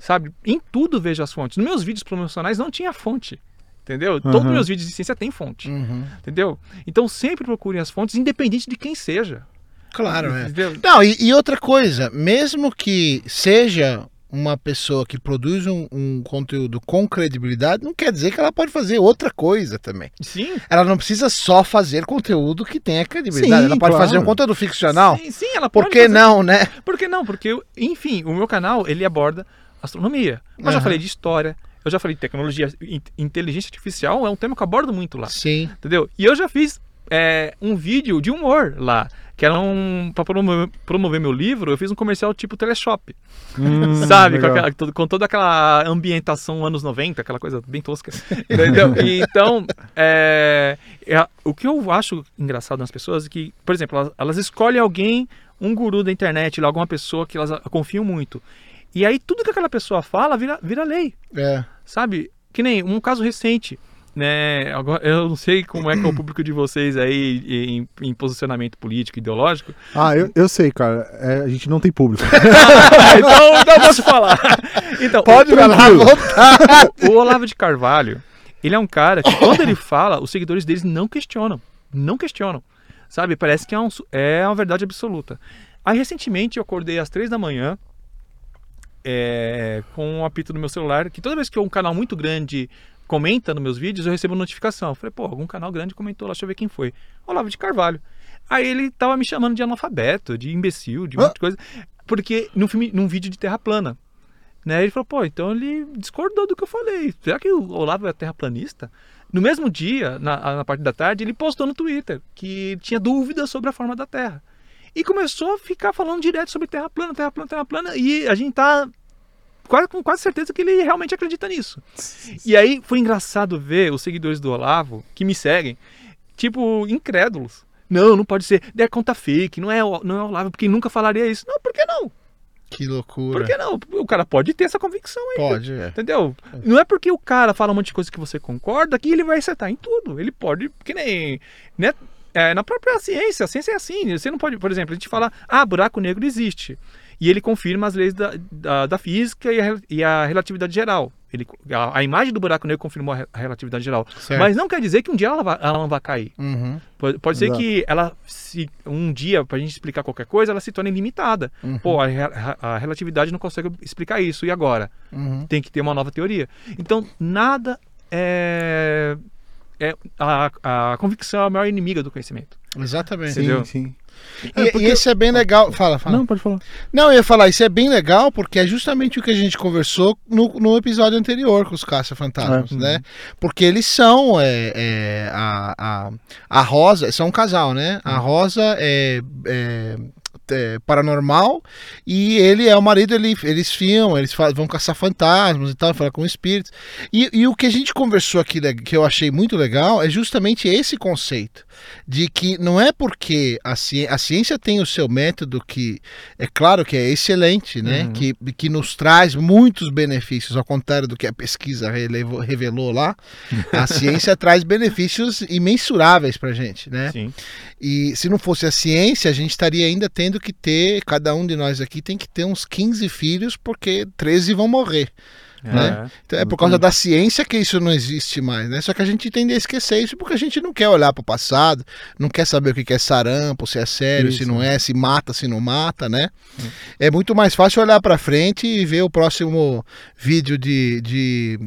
Sabe? Em tudo vejo as fontes. Nos meus vídeos promocionais não tinha fonte. Entendeu? Todos os Uhum. meus vídeos de ciência têm fonte. Uhum. Entendeu? Então sempre procurem as fontes, independente de quem seja. Claro, é. Entendeu? Não, e, e outra coisa, mesmo que seja uma pessoa que produz um, um conteúdo com credibilidade, não quer dizer que ela pode fazer outra coisa também. Sim. Ela não precisa só fazer conteúdo que tenha credibilidade. Sim, ela pode claro. fazer um conteúdo ficcional. Sim, sim, ela Por pode que fazer- não, né? Por que não? Porque, enfim, o meu canal, ele aborda astronomia. Eu já Aham. falei de história, eu já falei de tecnologia, in- inteligência artificial é um tema que eu abordo muito lá. Sim. Entendeu? E eu já fiz é, um vídeo de humor lá. Que era um. Pra promover, promover meu livro, eu fiz um comercial tipo Teleshop. Hum, sabe? Com, aquela- com toda aquela ambientação anos 90, aquela coisa bem tosca. Entendeu? E então, é, é, o que eu acho engraçado nas pessoas é que, por exemplo, elas, elas escolhem alguém, um guru da internet, alguma pessoa que elas confiam muito. E aí tudo que aquela pessoa fala vira, vira lei É. sabe? Que nem um caso recente, né? Agora, eu não sei como é que é o público de vocês aí em, em posicionamento político, ideológico. Ah, eu, eu sei, cara. É, a gente não tem público. então, então eu posso falar. Então, Pode o, falar, o Olavo de Carvalho, ele é um cara que quando ele fala, os seguidores deles não questionam. Não questionam. Sabe? Parece que é, um, é uma verdade absoluta. Aí, recentemente, eu acordei às três da manhã é, com um apito no meu celular, que toda vez que um canal muito grande comenta nos meus vídeos, eu recebo notificação. Eu falei, pô, algum canal grande comentou lá, deixa eu ver quem foi. Olavo de Carvalho. Aí ele tava me chamando de analfabeto, de imbecil, de um Ah. coisa, porque num, filme, num vídeo de terra plana. Né? Ele falou, pô, então ele discordou do que eu falei. Será que o Olavo é terraplanista? No mesmo dia, na, na parte da tarde, ele postou no Twitter que tinha dúvidas sobre a forma da Terra. E começou a ficar falando direto sobre terra plana, terra plana, terra plana. E a gente tá quase, com quase certeza que ele realmente acredita nisso. E aí foi engraçado ver os seguidores do Olavo, que me seguem, tipo, incrédulos. Não, não pode ser. É conta fake, não é, o- não é Olavo, porque nunca falaria isso. Não, por que não? Que loucura. Por que não? O cara pode ter essa convicção aí. Pode, é. Entendeu? Não é porque o cara fala um monte de coisa que você concorda que ele vai acertar em tudo. Ele pode, que nem. Né? É, na própria ciência, a ciência é assim. Você não pode, por exemplo, a gente fala, ah, buraco negro existe. E ele confirma as leis da, da, da física e a, e a relatividade geral. Ele, a, a imagem do buraco negro confirmou a, re- a relatividade geral. Certo. Mas não quer dizer que um dia ela, vai- ela não vai cair. Uhum, Pode, pode ser que ela, se um dia, pra gente explicar qualquer coisa, ela se torne limitada. uhum, Pô, a, a relatividade não consegue explicar isso. E agora? uhum. Tem que ter uma nova teoria. Então, nada é. é a, a convicção é a maior inimiga do conhecimento. Exatamente. Sim, Entendeu? E, É, porque- e esse é bem legal. Fala, fala. Não, pode falar. Não, eu ia falar, isso é bem legal porque é justamente o que a gente conversou no, no episódio anterior com os caça-fantasmas, É. né? Porque eles são é, é, a, a, a Rosa, são um casal, né? A Rosa é, é, paranormal e ele é o marido, ele, eles filmam, eles fa- vão caçar fantasmas e tal, falar com espíritos. E, e o que a gente conversou aqui, que eu achei muito legal, é justamente esse conceito de que não é porque a, ci- a ciência tem o seu método que é claro que é excelente, né? Uhum. Que, que nos traz muitos benefícios, ao contrário do que a pesquisa relevou- revelou lá. A ciência traz benefícios imensuráveis pra gente, né? Sim. E se não fosse a ciência, a gente estaria ainda tendo que ter, cada um de nós aqui tem que ter uns 15 filhos, porque 13 vão morrer. Né? Então, é por causa da ciência que isso não existe mais, né? Só que a gente tende a esquecer isso porque a gente não quer olhar para o passado, não quer saber o que é sarampo, se é sério, se Isso. não é, se mata, se não mata, né? É muito mais fácil olhar para frente e ver o próximo vídeo de, de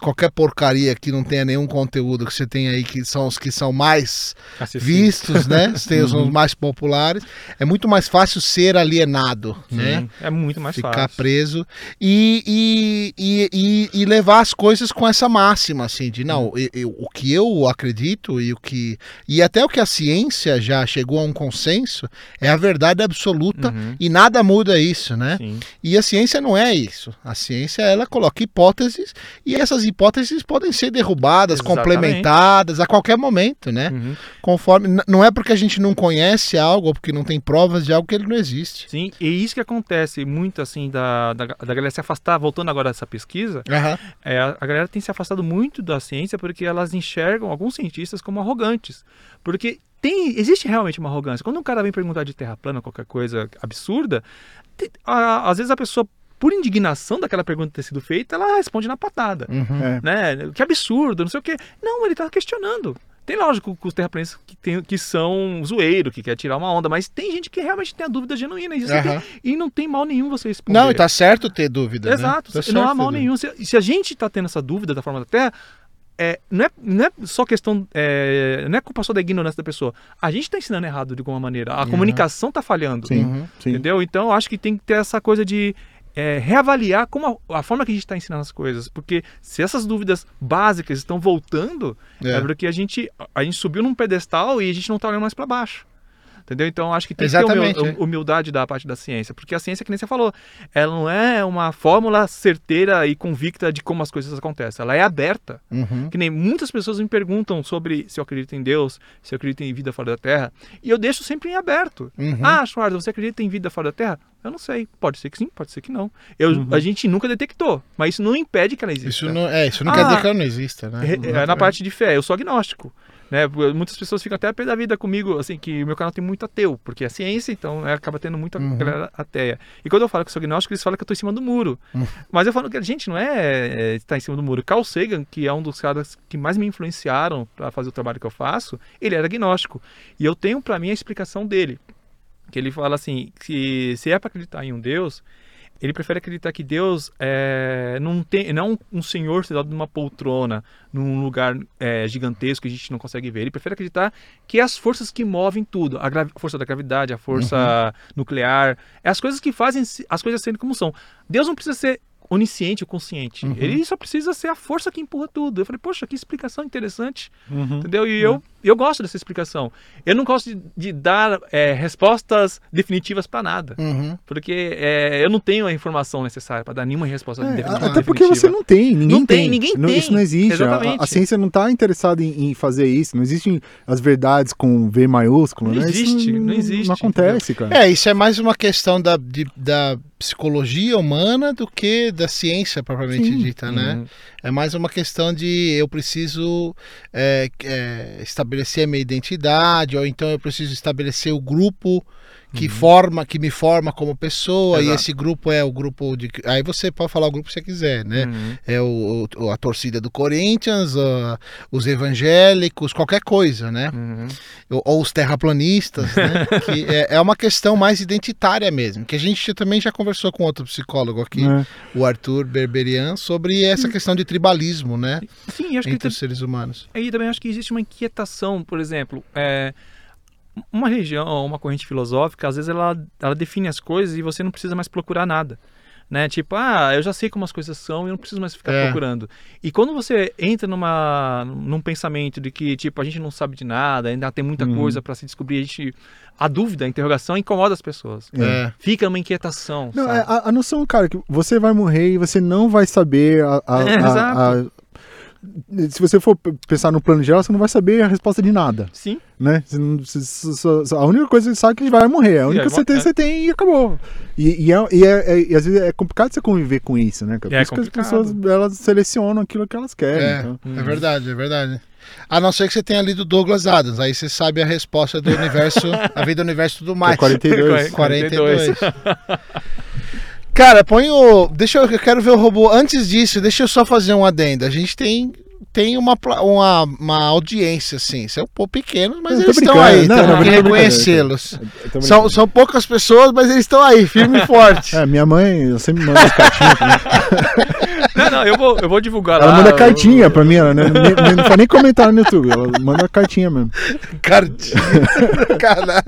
qualquer porcaria que não tenha nenhum conteúdo que você tem aí, que são os que são mais vistos, né? Tem os mais populares. É muito mais fácil ser alienado, né? Sim, É muito mais ficar fácil. preso e, e, e, e, e levar as coisas com essa máxima assim de não eu- eu- o que eu acredito e o que e até o que a ciência já chegou a um consenso é a verdade absoluta Uhum. e nada muda isso né Sim. e a ciência não é isso a ciência ela coloca hipóteses e essas hipóteses podem ser derrubadas Exatamente. complementadas a qualquer momento né Uhum. conforme não é porque a gente não conhece algo ou porque não tem provas de algo que ele não existe Sim, e isso que acontece muito assim da, da, da galera se afastar, voltando agora dessa pesquisa, Aham. é, a, galera tem se afastado muito da ciência porque elas enxergam alguns cientistas como arrogantes. Porque tem, existe realmente uma arrogância. Quando um cara vem perguntar de terra plana, qualquer coisa absurda, tem- a- às vezes a pessoa, por indignação daquela pergunta ter sido feita, ela responde na patada. Uhum. É. Né? Que absurdo, não sei o quê. Não, ele tá questionando. Tem lógico que os terraplanistas que, tem, que são zoeiro, que quer tirar uma onda, mas tem gente que realmente tem a dúvida genuína. Isso Aham. tem- e não tem mal nenhum você responder. Não, e tá certo ter dúvida. né? Exato, Tá não há mal dúvida. nenhum. Se, se a gente está tendo essa dúvida da forma da Terra, é, não, é, não é só questão. é, não é culpa só da ignorância da pessoa. A gente está ensinando errado de alguma maneira. A Uhum. comunicação está falhando. Sim, Uhum. sim. Entendeu? Então eu acho que tem que ter essa coisa de é, reavaliar como a, a forma que a gente está ensinando as coisas. Porque se essas dúvidas básicas estão voltando, é, É. porque a gente, a gente subiu num pedestal e a gente não está olhando mais para baixo. Entendeu? Então acho que tem que ter Exatamente, é. humildade da parte da ciência. Porque a ciência, que nem você falou, ela não é uma fórmula certeira e convicta de como as coisas acontecem. Ela é aberta. Uhum. Que nem muitas pessoas me perguntam sobre se eu acredito em Deus, se eu acredito em vida fora da Terra. E eu deixo sempre em aberto. Uhum. Ah, Schwarza, você acredita em vida fora da Terra? Eu não sei. Pode ser que sim, pode ser que não. Eu, Uhum. A gente nunca detectou, mas isso não impede que ela exista. Isso não, é, isso não Ah, quer dizer que ela não exista, né? É, é, na parte de fé, eu sou agnóstico. Né? Muitas pessoas ficam até a pé da vida comigo, assim, que o meu canal tem muito ateu, porque é ciência, então né, acaba tendo muita Uhum. galera ateia. E quando eu falo que sou agnóstico, eles falam que eu tô em cima do muro. Uhum. Mas eu falo que a gente não é, é estar em cima do muro. Carl Sagan, que é um dos caras que mais me influenciaram para fazer o trabalho que eu faço, ele era agnóstico. E eu tenho para mim a explicação dele. Que ele fala assim, que se é para acreditar em um Deus, ele prefere acreditar que Deus é, não tem, não é um senhor sentado numa poltrona, num lugar é, gigantesco que a gente não consegue ver. Ele prefere acreditar que é as forças que movem tudo, a, força da gravidade, a força nuclear, é as coisas que fazem as coisas serem como são. Deus não precisa ser onisciente ou consciente. Uhum. Ele só precisa ser a força que empurra tudo. Eu falei, poxa, que explicação interessante. Uhum. Entendeu? E eu, eu gosto dessa explicação. Eu não gosto de, de dar é, respostas definitivas para nada. Uhum. Porque é, eu não tenho a informação necessária para dar nenhuma resposta É, definitiva. até porque você não tem, ninguém Não tem, tem. ninguém Não- tem. Isso não existe. A- A, ciência não está interessada em, em fazer isso. Não existem as verdades com V maiúsculo, Não né? Isso existe, não existe, Não acontece, cara. É, isso é mais uma questão da, de- da psicologia humana do que da ciência propriamente Sim. dita, né? Uhum. É mais uma questão de eu preciso é, é, estabelecer a minha identidade, ou então eu preciso estabelecer o grupo que Uhum. forma, que me forma como pessoa, e Exato. esse grupo é o grupo de. Aí você pode falar o grupo que você quiser, né? Uhum. É o, o- a torcida do Corinthians, a- os evangélicos, qualquer coisa, né? Uhum. Ou, ou os terraplanistas, né? que é, é uma questão mais identitária mesmo. Que a gente também já conversou com outro psicólogo aqui, né? o Arthur Berberian, sobre essa questão de tribalismo, né? Sim, acho que Entre os seres humanos. Aí também acho que existe uma inquietação, por exemplo, é, uma religião ou uma corrente filosófica, às vezes ela, ela define as coisas e você não precisa mais procurar nada. Né? Tipo, ah, eu já sei como as coisas são e eu não preciso mais ficar É. procurando. E quando você entra numa, num pensamento de que, tipo, a gente não sabe de nada, ainda tem muita Uhum. coisa para se descobrir, a, gente, a dúvida, a interrogação incomoda as pessoas. É. Fica uma inquietação. Não, é a, a noção, cara, que você vai morrer e você não vai saber a, a- É, a- se você for pensar no plano geral, você não vai saber a resposta de nada, Sim. né? Você não- você- só- só- a única coisa que você sabe é que vai morrer. A única certeza que morrer. você tem e acabou. E, e, é- e é- é- e às vezes é complicado você conviver com isso, né? cara? Por É isso que as pessoas elas selecionam aquilo que elas querem. É, então. é verdade, é verdade. A não ser que você tenha lido Douglas Adams, aí você sabe a resposta do universo, a vida do universo tudo mais. É 42. 42. Cara, põe o. Deixa eu. Eu quero ver o robô. Antes disso, deixa eu só fazer um adendo. A gente tem. Tem uma, uma, uma audiência, assim. São um pouco pequenos, mas Eu eles estão aí. Não, temos não, que eu reconhecê-los. Eu São, são poucas pessoas, mas eles estão aí, firme e forte. É, minha mãe, eu sempre mando as cartinhas pra mim. Não, não, eu vou, eu vou divulgar Ela lá. manda eu- cartinha pra mim, ela não, nem- não faz nem comentário no YouTube, ela manda cartinha mesmo. Cartinha. Caralho.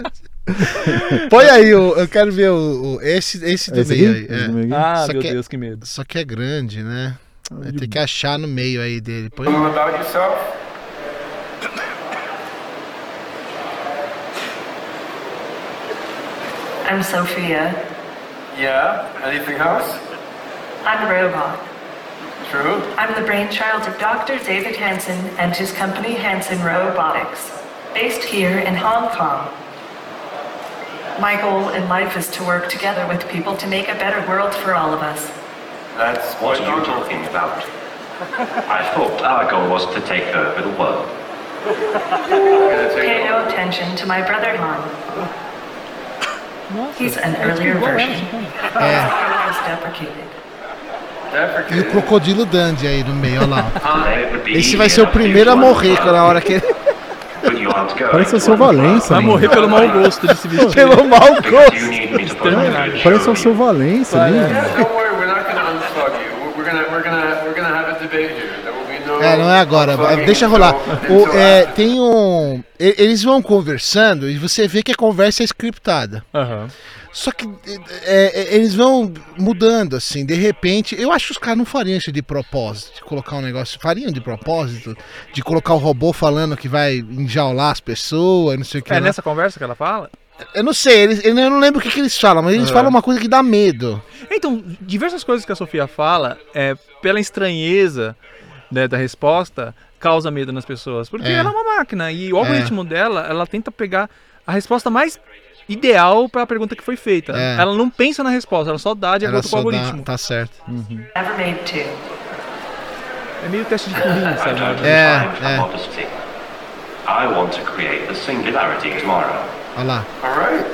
Põe aí, o, eu quero ver o, o- esse, esse do Esse meio aqui? aí. É. do meio? Ah, Só meu que- Deus, que medo. Só que é grande, né? Vai ter que achar no meio aí dele. Põe... yourself? I'm Sophia. Yeah. Anything else? I'm a robot. True. I'm the brainchild of Dr. David Hansen and his company Hansen Robotics, based here in Hong Kong. My goal in life is to work together with people to make a better world for all of us. That's What you're you talking about? I thought our goal was to take over the world. Pay no attention to my brother Han. He's an earlier version. É. was deprecated. E o crocodilo Dandy aí no meio, olha lá. Ah, it would be Esse vai ser o to primeiro a morrer na hora que But you aren't going Parece o seu Valença, Vai mano. morrer pelo mau gosto de se vestir. pelo mau gosto. Parece o seu Valença ali. mano. Yeah, don't worry, we're not gonna unplug you. We're- We're gonna, we're gonna, we're gonna have a debate here. There will be no. É, não é agora. Deixa rolar. O, é, tem um. Eles vão conversando e você vê que a conversa é scriptada. Aham. Só que é, é, eles vão mudando, assim, de repente. Eu acho que os caras não fariam isso de propósito, de colocar um negócio. Fariam de propósito, de colocar o robô falando que vai enjaular as pessoas, não sei o que. É lá. nessa conversa que ela fala? Eu não sei, eles, eu não lembro o que, que eles falam, mas eles Aham. falam uma coisa que dá medo. Então, diversas coisas que a Sofia fala, é, pela estranheza né, da resposta, causa medo nas pessoas. Porque É. ela é uma máquina e o algoritmo dela, ela tenta pegar a resposta mais ideal para a pergunta que foi feita. É. Ela não pensa na resposta, ela só dá de Ela acordo com o só dá, algoritmo. tá certo. Two. É meio teste de Turing, I sabe? É, é. I want to create the singularity tomorrow. Olha lá. All right.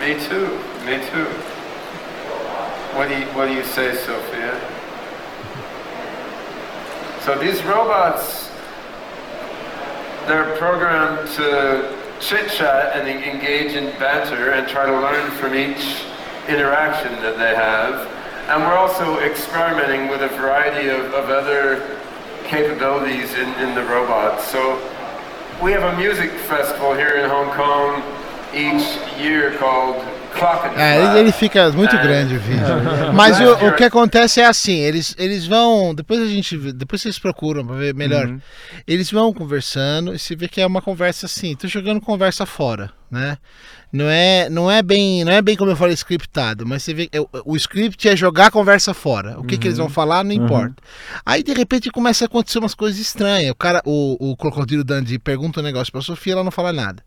Me too. Me too. What do you What do you say, Sophia? So these robots, they're programmed to chit chat and engage in banter and try to learn from each interaction that they have. And we're also experimenting with a variety of, of other capabilities in, in the robots. So we have a music festival here in Hong Kong each year called É, ele, fica muito É. grande o vídeo. Mas o, o que acontece é assim, eles, eles vão. Depois a gente Depois vocês procuram pra ver melhor. Uhum. Eles vão conversando e se vê que é uma conversa assim, tô jogando conversa fora, né? Não é, não é bem, não é bem como eu falei scriptado, mas você vê que o, script é jogar a conversa fora. O que, que eles vão falar não importa. Aí de repente começa a acontecer umas coisas estranhas. O cara, o, o crocodilo Dandy pergunta um negócio pra Sofia, ela não fala nada.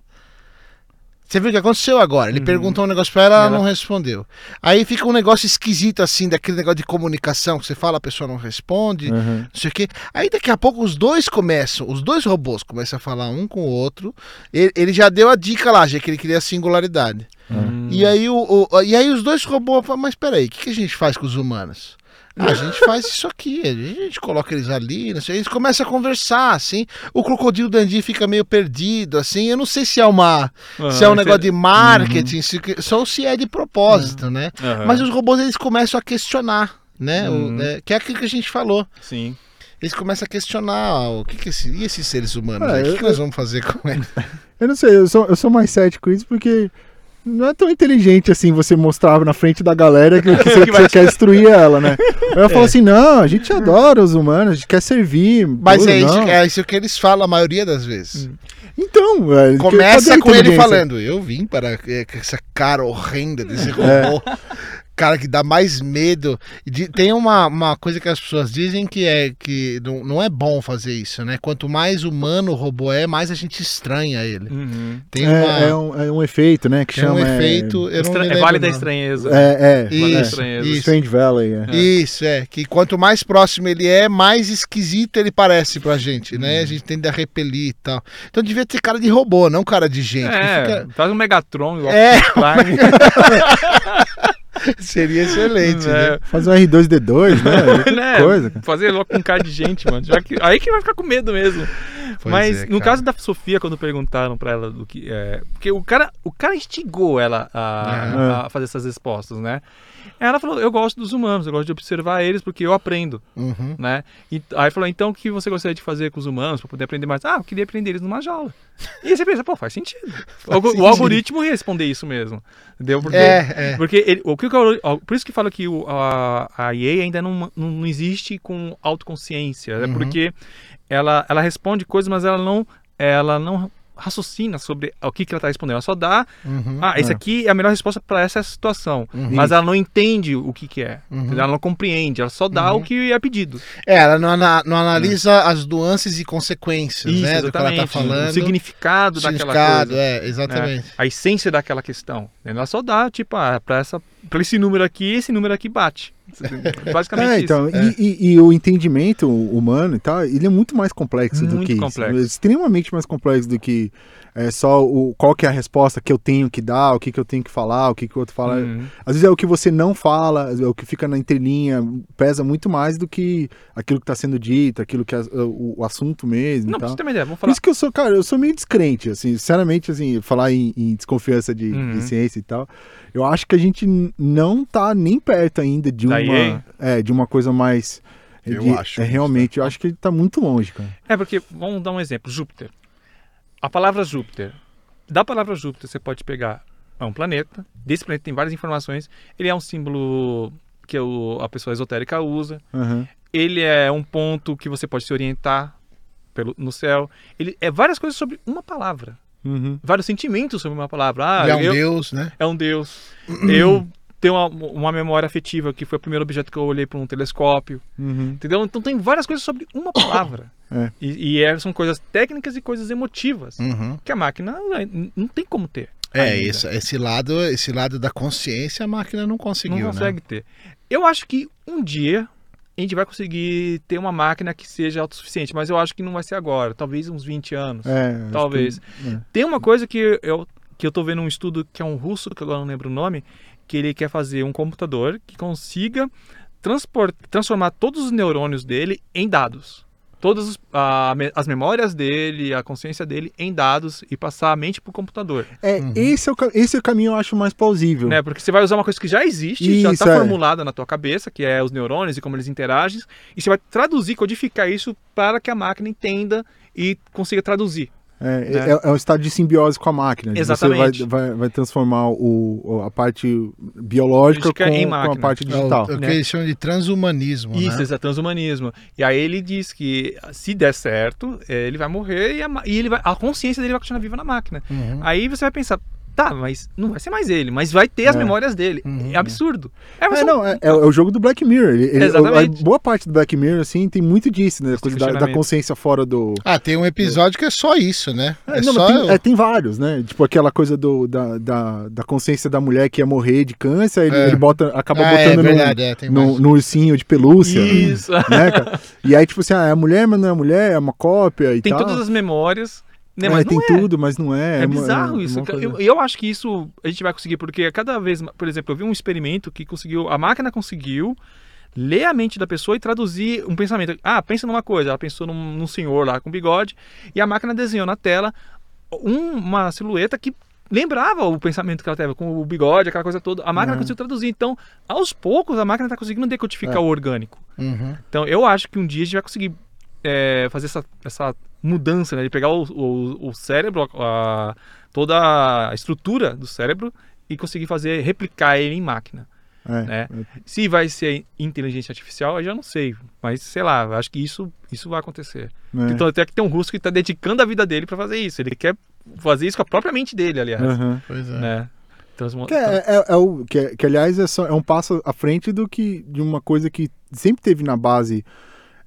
Você viu o que aconteceu agora? Ele perguntou um negócio pra ela, ela não respondeu. Aí fica um negócio esquisito assim, daquele negócio de comunicação que você fala, a pessoa não responde, Uhum. não sei o quê. Aí daqui a pouco os dois começam, os dois robôs começam a falar um com o outro. Ele, ele já deu a dica lá, já que ele queria singularidade. Hum. E, aí o, o- e aí os dois robôs falam, mas peraí, o que, que a gente faz com os humanos? Ah, a gente faz isso aqui, a gente coloca eles ali, não sei, eles começam a conversar, assim. O crocodilo Dandy fica meio perdido, assim. Eu não sei se é uma. se é um negócio de Uhum. marketing, se, só se é de propósito, né? Aham. Mas os robôs eles começam a questionar, né? O- Uhum. é, que é aquilo que a gente falou. Sim. Eles começam a questionar ah, o que, que esse, e esses seres humanos Ah, aí? O que, eu- que nós vamos fazer com eles? Eu não sei, eu sou, eu sou mais cético com isso porque não é tão inteligente assim você mostrar na frente da galera que, que você, que você quer destruir ela, né? Aí eu falo assim, não, a gente adora os humanos, a gente quer servir. Mas tudo, é isso, é isso que eles falam a maioria das vezes. Então, velho, cadê Começa com ele falando: Eu vim para é, com essa cara horrenda desse É. Cara que dá mais medo. De- tem uma, uma coisa que as pessoas dizem que é que não, não é bom fazer isso, né? Quanto mais humano o robô é, mais a gente estranha ele. Uhum. Tem uma, É, é um, é um efeito, né? Que um chama. é- efeito. Eu não Estra- me É lembro vale da estranheza. É, é. Vale da Isso, estranheza. isso. Strange Valley, é. Isso, é. Que quanto mais próximo ele é, mais esquisito ele parece pra gente, né? A gente tende a repelir e tal. Então devia ter cara de robô, não cara de gente. É, fica- faz um Megatron igual É. Seria excelente, né? É. Faz um R2D2, né? Que Né? coisa, cara. Fazer logo com cara de gente, mano. Já que, aí que vai ficar com medo mesmo. Pois Mas é, no cara. caso da Sofia, quando perguntaram pra ela do que. É, porque o cara, o cara instigou ela a, a fazer essas respostas, né? Ela falou: Eu gosto dos humanos, eu gosto de observar eles porque eu aprendo, Uhum. né? E aí falou: Então o que você gostaria de fazer com os humanos pra poder aprender mais? Ah, eu queria aprender eles numa jaula. E aí você pensa: Pô, faz sentido. o, o sentido. algoritmo ia responder isso mesmo. Entendeu? Porque, É, é. porque ele, o que ó, por isso que fala que o, a, a EA ainda não, não, existe com autoconsciência, é Uhum. porque ela, ela responde coisas, mas ela não, ela não raciocina sobre o que, que ela está respondendo. Ela só dá, Uhum. ah, esse É. aqui é a melhor resposta para essa situação, mas ela não entende o que, que é, Uhum. ela não compreende, ela só dá o que é pedido. É, ela não, não analisa as nuances e consequências, né? Do que ela tá falando. o significado, o daquela significado, coisa. é, exatamente. né? A essência daquela questão. Ela só dá, tipo, ah, para esse número aqui, esse número aqui bate. Basicamente É, isso. então, E, e- e o entendimento humano e tal, ele é muito mais complexo do Muito que complexo. isso. Extremamente mais complexo do que é, só o qual que é a resposta que eu tenho que dar, o que, que eu tenho que falar, o que, que o outro fala. Uhum. Às vezes é o que você não fala, é o que fica na entrelinha, pesa muito mais do que aquilo que está sendo dito, aquilo que é o, o assunto mesmo Não, você ter uma ideia, vamos Por falar. isso que eu sou, cara, eu sou meio descrente, assim, sinceramente, assim, falar em, em desconfiança de, Uhum. de ciência e tal. Eu acho que a gente não tá nem perto ainda de Da uma, é, de uma coisa mais. Eu de- acho É, realmente, eu acho que ele tá muito longe, cara. É porque, vamos dar um exemplo, Júpiter. A palavra Júpiter. Da palavra Júpiter você pode pegar é um planeta. Desse planeta tem várias informações. Ele é um símbolo que o- a pessoa esotérica usa. Aham. Ele é um ponto que você pode se orientar pelo, no céu. Ele é várias coisas sobre uma palavra. Uhum. Vários sentimentos sobre uma palavra. Ah, é um eu- deus, né? é um deus. eu tenho uma, uma memória afetiva que foi o primeiro objeto que eu olhei por um telescópio. Uhum. Entendeu? Então tem várias coisas sobre uma palavra. É. E, e é- são coisas técnicas e coisas emotivas. Uhum. Que a máquina não tem como ter. É, isso, esse lado, esse lado da consciência a máquina não conseguiu, Não consegue ter. Eu acho que um dia a gente vai conseguir ter uma máquina que seja autossuficiente, mas eu acho que não vai ser agora. Talvez uns 20 anos. É, Talvez. que- é. Tem uma coisa que eu, que eu tô vendo um estudo que é um russo, que agora não lembro o nome, que ele quer fazer um computador que consiga transport, transformar todos os neurônios dele em dados. Todas os- a me- as memórias dele, a consciência dele em dados e passar a mente pro computador. É, esse, é o, esse é o caminho eu acho mais plausível. Né? Porque você vai usar uma coisa que já existe, já Isso, está é. formulada na tua cabeça, que é os neurônios e como eles interagem, e você vai traduzir, codificar isso para que a máquina entenda e consiga traduzir. É, Né? é, é um estado de simbiose com a máquina. Exatamente. Você vai, vai, vai transformar o, o- a parte biológica com, em com a parte É o, digital. é o que né? eles chamam de transhumanismo, Isso, né? é transhumanismo. E aí ele diz que se der certo, eh, ele vai morrer e, a, e ele vai, a consciência dele vai continuar viva na máquina. Uhum. Aí você vai pensar, Tá, mas não vai ser mais ele, mas vai ter as É. memórias dele. Uhum. É absurdo. É, É, não, é, é o jogo do Black Mirror. Ele, ele- Exatamente. a boa parte do Black Mirror, assim, tem muito disso, né? Coisa da, da consciência fora do. Ah, tem um episódio que é só isso, né? É, É, não, só. mas tem, é, tem vários, né? Tipo aquela coisa do, da, da, da consciência da mulher que ia morrer de câncer, ele, É. ele bota, acaba Ah, é botando no- verdade, é, tem no, no ursinho de pelúcia. Isso. Né, cara? E aí, tipo assim, ah, é a mulher, mas não é a mulher, é uma cópia e Tem tal. todas as memórias, né? É, mas tem não é. tudo, mas não é. É uma- bizarro é isso. coisa- Eu, eu acho que isso a gente vai conseguir, porque cada vez, por exemplo, eu vi um experimento que conseguiu, a máquina conseguiu ler a mente da pessoa e traduzir um pensamento. Ah, pensa numa coisa, ela pensou num, num senhor lá com bigode, e a máquina desenhou na tela um- uma silhueta que lembrava o pensamento que ela teve, com o bigode, aquela coisa toda. A máquina Uhum. conseguiu traduzir. Então, aos poucos, a máquina está conseguindo decodificar É. o orgânico. Uhum. Então, eu acho que um dia a gente vai conseguir é, fazer essa, essa mudança, né? De pegar o, o, o cérebro, a- toda a estrutura do cérebro e conseguir fazer, replicar ele em máquina. É, né? é. Se vai ser inteligência artificial, eu já não sei. Mas, sei lá, acho que isso, isso vai acontecer. É. Então, até que tem um russo que está dedicando a vida dele para fazer isso. Ele quer fazer isso com a própria mente dele, aliás. Aham. Pois é. Né? Transmo- Que, é, é- é o, que, é- que, aliás, é, só- é um passo à frente do que de uma coisa que sempre teve na base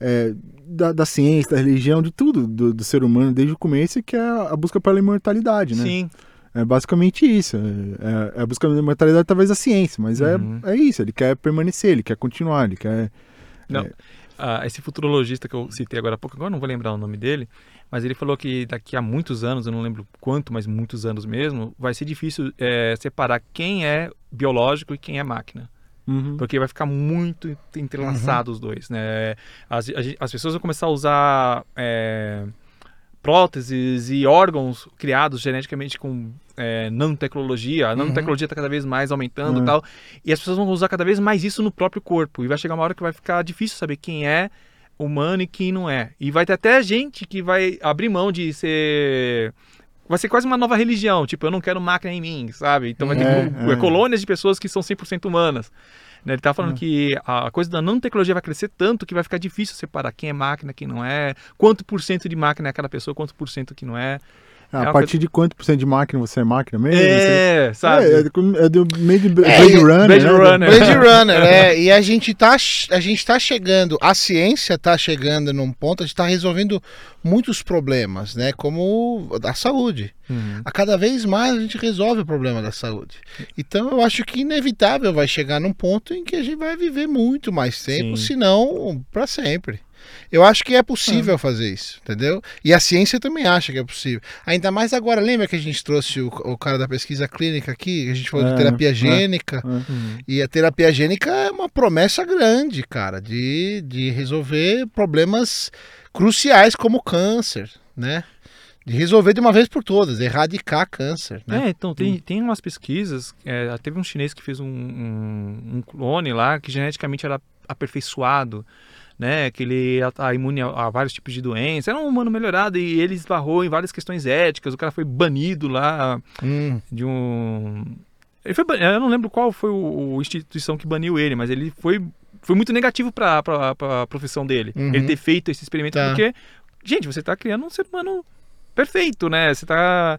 é, da, da ciência, da religião, de tudo do, do ser humano desde o começo, que é a, busca pela imortalidade, né? Sim, É basicamente isso. É, é a busca pela imortalidade, talvez a ciência, mas Uhum. é, é isso. Ele quer permanecer, ele quer continuar, ele quer. Não. É. Ah, esse futurologista que eu citei agora há pouco, agora não vou lembrar o nome dele, mas ele falou que daqui a muitos anos, eu não lembro quanto, mas muitos anos mesmo, vai ser difícil é, separar quem é biológico e quem é máquina. Uhum. Porque vai ficar muito entrelaçado os dois, né? As, as pessoas vão começar a usar é, próteses e órgãos criados geneticamente com é, nanotecnologia. A nanotecnologia está cada vez mais aumentando Uhum. e tal. E as pessoas vão usar cada vez mais isso no próprio corpo. E vai chegar uma hora que vai ficar difícil saber quem é humano e quem não é. E vai ter até gente que vai abrir mão de ser... Vai ser quase uma nova religião. Tipo, eu não quero máquina em mim, sabe? Então vai ter É, gru- é. colônias de pessoas que são 100% humanas. Né? Ele tá falando Hum. que a coisa da nanotecnologia vai crescer tanto que vai ficar difícil separar quem é máquina, quem não é, quanto por cento de máquina é aquela pessoa, quanto por cento que não é. A uma partir de quanto por cento de máquina você é máquina mesmo? Você- É, sabe? É, é, do- é do meio de É, Blade e- Runner. Blade né? Runner. Blade Runner, é. E a gente tá, a gente tá chegando, a ciência tá chegando num ponto, a gente tá resolvendo muitos problemas, né? Como da saúde. Uhum. A cada vez mais a gente resolve o problema da saúde. Então eu acho que inevitável vai chegar num ponto em que a gente vai viver muito mais tempo, Sim. se não para sempre. Eu acho que é possível fazer isso, entendeu? E a ciência também acha que é possível. Ainda mais agora, lembra que a gente trouxe o, o cara da pesquisa clínica aqui, a gente falou É, de terapia é. gênica. Uhum. E a terapia gênica é uma promessa grande, cara, de, de resolver problemas cruciais como câncer, né? De resolver de uma vez por todas, erradicar câncer, né? É, então tem, tem umas pesquisas. é, teve um chinês que fez um, um, um clone lá que geneticamente era aperfeiçoado, né? Que ele tá imune a, a vários tipos de doenças. Era um humano melhorado e ele esbarrou em várias questões éticas. O cara foi banido lá Hum, de um. Ele foi, ban- eu não lembro qual foi o, o instituição que baniu ele, mas ele foi, foi muito negativo para a profissão dele. Uhum. Ele ter feito esse experimento, Tá. porque, gente, você está criando um ser humano perfeito, né? Você está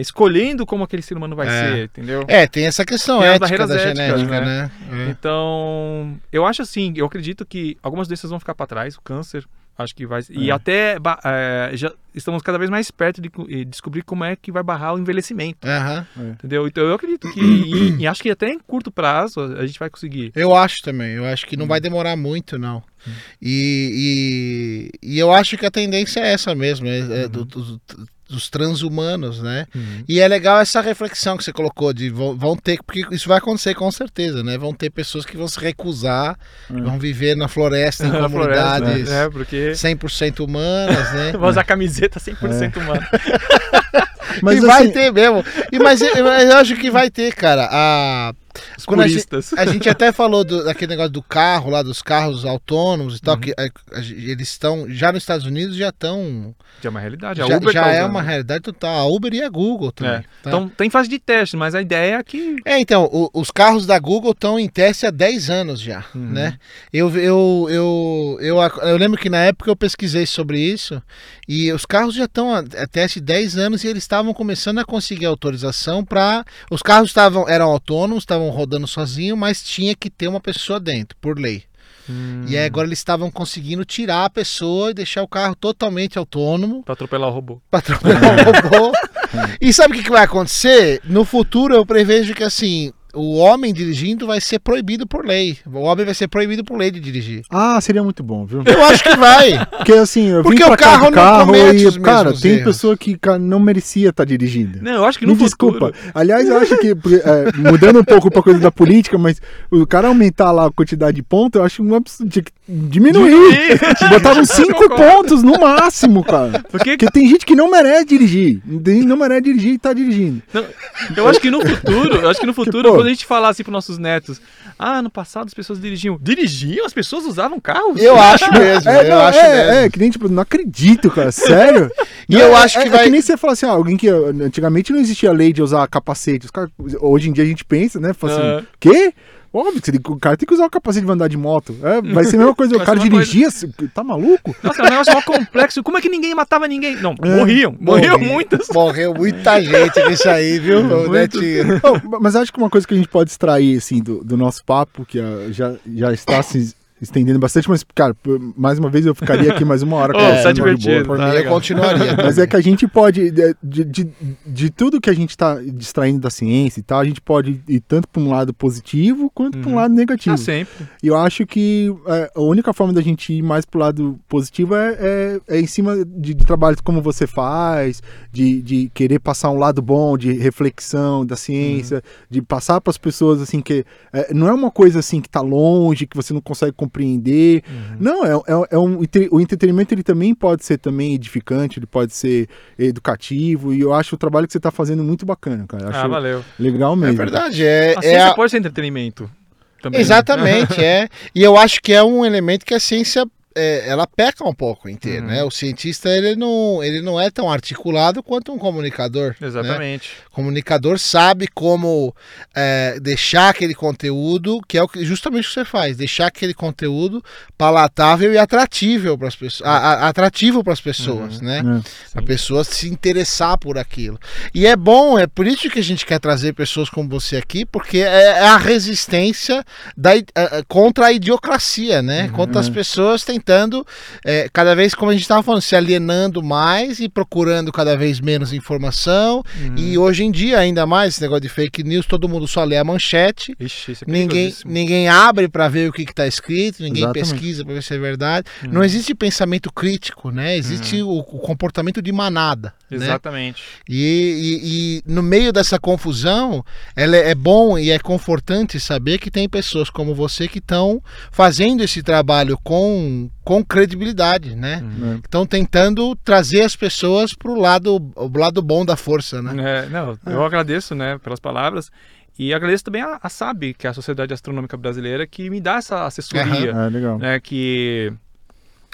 escolhendo como aquele ser humano vai É. ser, entendeu? É, tem essa questão Tem ética barreiras da éticas, genética, né? né? É. Então, eu acho assim, eu acredito que algumas doenças vão ficar para trás, o câncer, acho que vai. E É. até é, já estamos cada vez mais perto de co- de descobrir como é que vai barrar o envelhecimento. Aham. Entendeu? Então eu acredito que. e, e acho que até em curto prazo a gente vai conseguir. Eu acho também, eu acho que Hum. não vai demorar muito, não. E, e, e eu acho que a tendência é essa mesmo, é, Uhum. é do- do- dos transhumanos, né? E é legal essa reflexão que você colocou de vão, vão ter, porque isso vai acontecer com certeza, né? Vão ter pessoas que vão se recusar, Hum. vão viver na floresta, em Na floresta, comunidades né? É, porque. 100% humanas, né? Vai usar camiseta 100% humana. Mas e vai assim, ter mesmo. E, mas, eu- mas eu acho que vai ter, cara. A, Quando a gente, a gente até falou do- daquele negócio do carro lá, dos carros autônomos e tal, Uhum. que a- a- eles estão, já nos Estados Unidos já estão, Já é uma realidade. A já, Uber já tá é uma realidade total. A Uber e a Google também. É. tá? Então tem fase de teste, mas a ideia é que. É, então, o- os carros da Google estão em teste há 10 anos já, Uhum. né? Eu, eu, eu, eu, eu lembro que na época eu pesquisei sobre isso e os carros já estão a, a teste 10 anos e eles estavam começando a conseguir autorização para... Os carros estavam eram autônomos, estavam rodando sozinho, mas tinha que ter uma pessoa dentro, por lei. E aí agora eles estavam conseguindo tirar a pessoa e deixar o carro totalmente autônomo Pra atropelar o robô. para atropelar um robô. E sabe o que, que vai acontecer? No futuro eu prevejo que assim, o homem dirigindo vai ser proibido por lei. O homem vai ser proibido por lei de dirigir. Ah, seria muito bom, viu? Eu acho que vai. Porque assim, eu Porque o carro não carro comete os e, cara, tem erros. pessoa que cara, não merecia estar dirigindo. Não, eu acho que no Me futuro. desculpa. Aliás, eu acho que, é, mudando um pouco pra coisa da política, mas o cara aumentar lá a quantidade de pontos, eu acho um absurdo. Tinha que diminuir. Botaram cinco pontos no máximo, cara. Porque Porque tem gente que não merece dirigir. Não merece dirigir e tá dirigindo. Não, eu acho que no futuro, eu acho que no futuro, pô. A gente falar assim pros nossos netos, ah, no passado as pessoas dirigiam. Dirigiam? As pessoas usavam carros? Eu acho mesmo. É, eu não, acho é, mesmo. é, que nem, tipo, não acredito, cara. Sério? E eu É, acho é- que é vai- que nem você fala assim, ah, alguém que antigamente não existia lei de usar capacete. Os caras- hoje em dia a gente pensa, né? Fala assim, É. quê? Óbvio que o cara tem que usar o capacete pra andar de moto. É, vai ser a mesma coisa. o cara uma dirigir, assim, tá maluco? Nossa, é um negócio mó complexo. Como é que ninguém matava ninguém? Não, É. morriam. Morriam Morri- muitas. Morreu muita gente nisso aí, viu, Netinho? Não, mas acho que uma coisa que a gente pode extrair, assim, do, do nosso papo, que já, já está se estendendo bastante, mas, cara, mais uma vez eu ficaria aqui mais uma hora Ô, conversando tá de boa. divertido. Por Tá mim, eu continuaria. Mas é que a gente pode, de, de, de, tudo que a gente está distraindo da ciência e tal, a gente pode ir tanto para um lado positivo quanto para um Uhum. lado negativo. Ah, sempre. E eu acho que é, a única forma da gente ir mais pro lado positivo é, é, é em cima de, de trabalhos como você faz, de, de querer passar um lado bom de reflexão da ciência, de passar para as pessoas assim que é, não é uma coisa assim que tá longe, que você não consegue compreender. Não, é, é, é um, o entretenimento ele também pode ser também edificante, ele pode ser educativo, e eu acho o trabalho que você tá fazendo muito bacana, cara. Eu Ah, acho valeu. legal É mesmo. verdade, é, A é ciência a- pode ser entretenimento. Também. Exatamente, é. E eu acho que é um elemento que a ciência é, ela peca um pouco em ter, Uhum. né? O cientista ele não, ele não é tão articulado quanto um comunicador. né? Exatamente. O comunicador sabe como é, deixar aquele conteúdo, que é o que, justamente o que você faz, deixar aquele conteúdo palatável e atratível para as pessoas, a- a- atrativo para as pessoas, Uhum. né? É. A pessoa se interessar por aquilo. E é bom, é por isso que a gente quer trazer pessoas como você aqui, porque é é a resistência da, a- contra a idiocracia, né? Contra as pessoas tentando, é, cada vez, como a gente estava falando, se alienando mais e procurando cada vez menos informação. E hoje em dia, ainda mais, esse negócio de fake news, todo mundo só lê a manchete. Ixi, é Ninguém, ninguém abre para ver o que está escrito, ninguém Exatamente. pesquisa para ver se é verdade. Não existe pensamento crítico, né? Existe o, o comportamento de manada. Né? Exatamente. E, e- e no meio dessa confusão, ela é, é bom e é confortante saber que tem pessoas como você que estão fazendo esse trabalho com, com credibilidade, né? É. Estão tentando trazer as pessoas para o lado, o lado bom da força, né? É, não, eu agradeço, né, pelas palavras. E agradeço também a, a SAB, que é a Sociedade Astronômica Brasileira, que me dá essa assessoria. É, legal. né, que,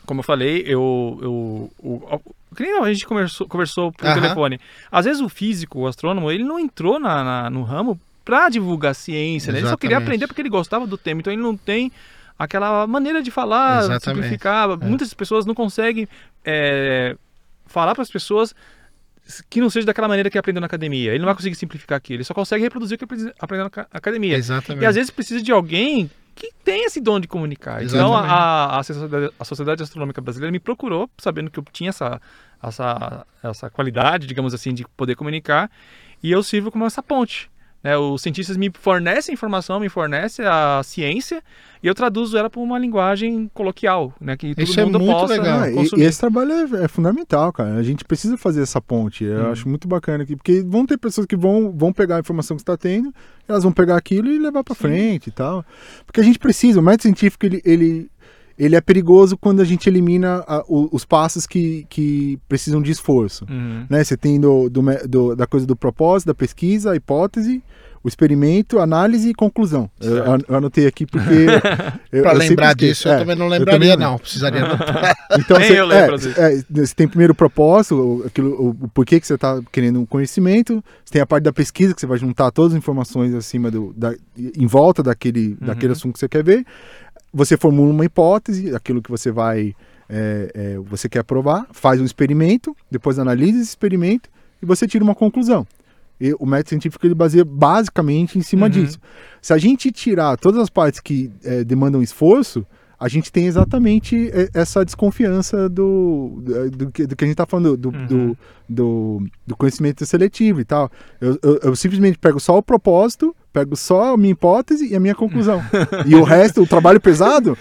como eu falei, eu, eu, o, o- que nem a gente conversou, conversou por Aham. telefone. Às vezes o físico, o astrônomo, ele não entrou na, na- no ramo para divulgar a ciência, né? ele só queria aprender porque ele gostava do tema, então ele não tem aquela maneira de falar, Exatamente. simplificar. Muitas pessoas não conseguem é, falar para as pessoas que não seja daquela maneira que aprendeu na academia. Ele não vai conseguir simplificar aquilo, ele só consegue reproduzir o que aprende- aprendeu na ca- academia. Exatamente. E às vezes precisa de alguém que tem esse dom de comunicar. Então Exatamente. a, a, Sociedade, a Sociedade Astronômica Brasileira me procurou, sabendo que eu tinha essa, essa, essa qualidade, digamos assim, de poder comunicar, e eu sirvo como essa ponte. Né? Os cientistas me fornecem informação, me fornecem a ciência, e eu traduzo ela para uma linguagem coloquial, né? que todo Isso é mundo muito possa legal. Ah, e- esse trabalho é, é fundamental, cara. A gente precisa fazer essa ponte. Eu Hum. acho muito bacana aqui, porque vão ter pessoas que vão, vão pegar a informação que você está tendo, elas vão pegar aquilo e levar para frente e tal. Porque a gente precisa, o método científico, ele, ele, ele é perigoso quando a gente elimina a- o- os passos que, que precisam de esforço. Uhum. Né? Você tem do, do do- da coisa do propósito, da pesquisa, a hipótese, o experimento, análise e conclusão. Eu, eu anotei aqui porque. eu, Pra eu sempre lembrar disso, eu É, também não também lembraria, não. Precisaria anotar. Então, Nem você, eu lembro, é, vezes. é, você tem primeiro o propósito, o, aquilo, o, o porquê que você está querendo um conhecimento, você tem a parte da pesquisa, que você vai juntar todas as informações acima do, da, em volta daquele, Uhum. daquele assunto que você quer ver. Você formula uma hipótese, aquilo que você vai. é, é, você quer provar, faz um experimento, depois analisa esse experimento e você tira uma conclusão. E o método científico ele baseia basicamente em cima Uhum. disso. Se a gente tirar todas as partes que eh, demandam esforço, a gente tem exatamente eh, essa desconfiança do, do, do que a gente está falando, do, Uhum. do, do, do conhecimento seletivo e tal. Eu, eu, eu, simplesmente pego só o propósito, pego só a minha hipótese e a minha conclusão. e o resto, o trabalho pesado,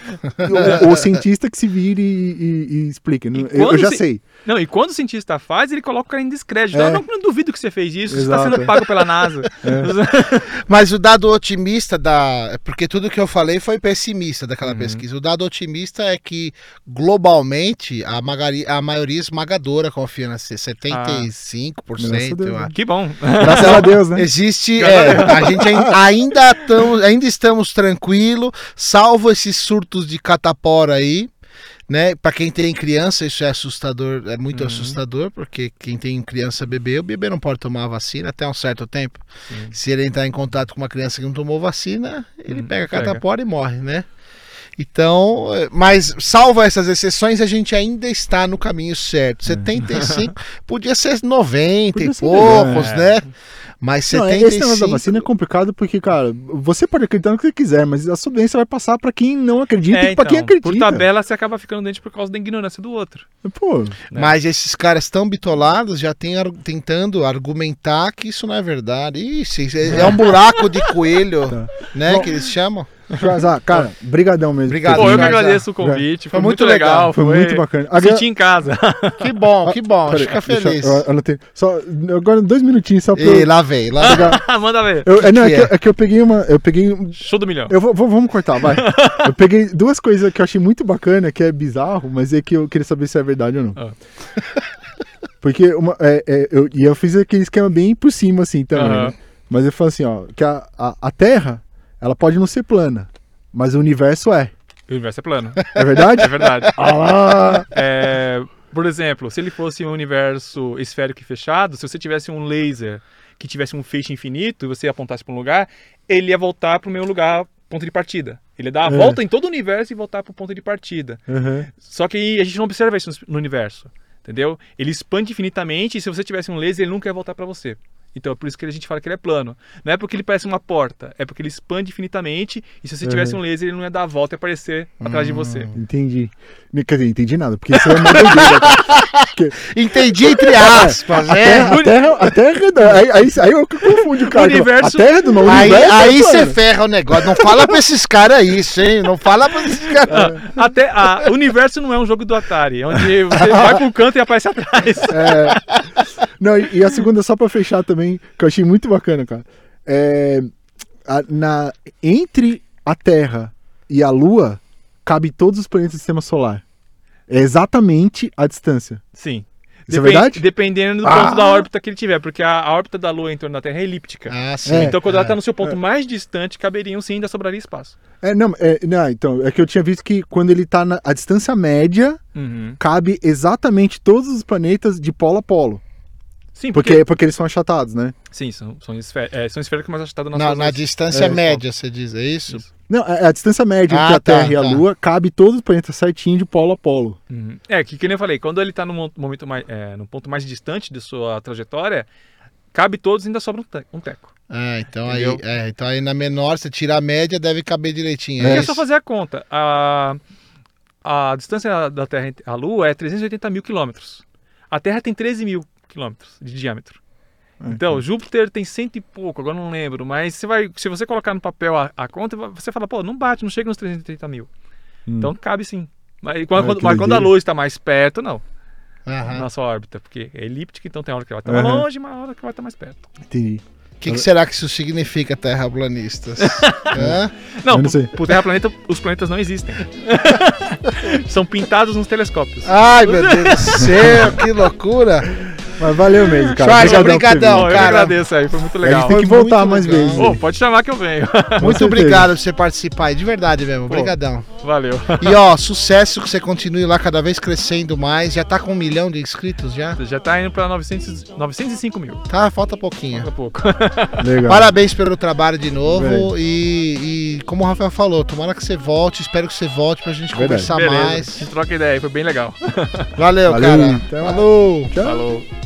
o, o cientista que se vire e, e, e explique. E eu, eu, já sei. Não, e quando o cientista faz, ele coloca o cara em descrédito. É. Eu não, não, duvido que você fez isso, tá Exato. você está sendo pago pela NASA. É. Mas o dado otimista da. Porque tudo que eu falei foi pessimista daquela uhum. pesquisa. O dado otimista é que globalmente a, magari... a maioria esmagadora confia na ciência. Você tem 95%. Né? Que bom. Graças a Deus, né? Existe. É, a gente ainda, tamo, ainda estamos tranquilo, salvo esses surtos de catapora aí né? Para quem tem criança, isso é assustador, é muito uhum. assustador, porque quem tem criança bebê, o bebê não pode tomar vacina até um certo tempo. Se ele entrar em contato com uma criança que não tomou vacina, ele hum, pega catapora e morre, né? Então, é, mas salvo essas exceções, a gente ainda está no caminho certo. 75, podia ser 90 Podia e ser poucos, melhor. né? Mas Não, 75... esse negócio da vacina é complicado porque, cara, você pode acreditar no que você quiser, mas a sua doença vai passar pra quem não acredita É, e pra quem então, acredita. por tabela, você acaba ficando doente por causa da ignorância do outro. Pô, né? Mas esses caras tão bitolados já têm ar- tentando argumentar que isso não é verdade. Isso, isso é, é um buraco de coelho, Tá. né? Bom, que eles chamam. Shazar, cara, brigadão mesmo. Obrigado, Pô, eu que agradeço o ah, convite. Foi, foi muito muito legal. Foi muito bacana. Me senti em casa. Que bom, que bom. Peraí, Fica feliz. eu anotei. Só, agora dois minutinhos só pra E lá vem, lá vem. Manda ver. eu- é, não, é, que que, é? é que eu peguei uma... Eu peguei... um- Show do milhão. Eu vou, vou- vamos cortar, vai. eu peguei duas coisas que eu achei muito bacana, que é bizarro, mas é que eu queria saber se é verdade ou não. Ah. Porque uma, é, é, eu, e eu fiz aquele esquema bem por cima, assim, também, Aham. né? Mas eu falo assim, ó, que a, a, a Terra, ela pode não ser plana, mas o universo é. O universo é plano. É verdade? É verdade. ah! É, por exemplo, se ele fosse um universo esférico e fechado, se você tivesse um laser que tivesse um feixe infinito e você apontasse para um lugar, ele ia voltar para o meu lugar, ponto de partida. Ele ia dar a É. volta em todo o universo e voltar para o ponto de partida. Uhum. Só que a gente não observa isso no universo, entendeu? Ele expande infinitamente e se você tivesse um laser, ele nunca ia voltar para você. Então é por isso que a gente fala que ele é plano. Não é porque ele parece uma porta, é porque ele expande infinitamente e se você tivesse Uhum. um laser, ele não ia dar a volta e aparecer atrás de você. Entendi. Quer dizer, entendi nada, porque isso é uma doideira. Porque Entendi entre aspas, a, né? terra, a, terra, a Terra é redonda. Aí, aí, aí eu confundo o cara. O universo- A Terra é redonda, o Aí, universo é aí você plano. ferra o negócio. Não fala pra esses caras isso, hein? Não fala pra esses caras. Até a, o universo não é um jogo do Atari, onde você vai pro canto e aparece atrás. É. Não, e, e a segunda, só pra fechar também, que eu achei muito bacana, cara. É, a- na, entre a Terra e a Lua, cabe todos os planetas do sistema solar. É exatamente a distância. Sim. Isso é Depen- verdade? Dependendo do Ah! ponto da órbita que ele tiver, porque a, a órbita da Lua em torno da Terra é elíptica. Ah, sim. É. Então, quando ela está no seu ponto mais distante, caberiam sim, ainda sobraria espaço. É, não, é, não, então, é que eu tinha visto que quando ele tá na a distância média, Uhum. cabe exatamente todos os planetas de polo a polo. Sim, porque, Porque, porque eles são achatados, né? sim, são, são, esfé- é, são esféricos, mas achatados Na, na asas. distância É. média, você diz, é isso? Isso. Não, é a distância média Ah, entre a tá, Terra e a tá. Lua, cabe todos os planetas certinho de polo a polo. Uhum. É, que, que nem eu falei, quando ele está no mo- momento mais, é, no ponto mais distante de sua trajetória, cabe todos e ainda sobra um, te- um teco. Ah, então aí, é, então aí na menor, você tira a média, deve caber direitinho. É, É, é só fazer a conta. A, a distância da Terra à Lua é 380 mil quilômetros. A Terra tem 13 mil quilômetros de diâmetro. Então, Júpiter tem cento e pouco, agora não lembro, mas você vai, se você colocar no papel a, a conta, você fala, pô, não bate, não chega nos 380 mil. Hum. Então cabe sim. Mas, quando, Ah, que mas quando a. Lua está mais perto, não. Aham. Na sua órbita, porque é elíptica, então tem hora que ela vai estar Aham. longe, mas hora que vai estar mais perto. Entendi. que, que será que isso significa, terraplanistas? Não, não Terra Planeta, os planetas não existem. São pintados nos telescópios. Ai, meu Deus do céu, que loucura! Mas valeu mesmo, cara. Schwarz, Obrigadão Bom, eu cara. agradeço aí, foi muito legal. A gente tem que voltar muito mais vezes. Ô, pode chamar que eu venho. Muito obrigado por você participar aí, de verdade mesmo. Obrigadão. Valeu. E ó, sucesso que você continue lá cada vez crescendo mais. Já tá com um milhão de inscritos já? Já tá indo pra 900, 905 mil. Tá, falta pouquinho. Daqui a pouco. Legal. Parabéns pelo trabalho de novo. E, e como o Rafael falou, tomara que você volte. Espero que você volte pra gente Verdade. conversar Beleza. A mais. gente troca ideia aí, foi bem legal. Valeu, Valeu, cara. Falou. Tchau. Falou.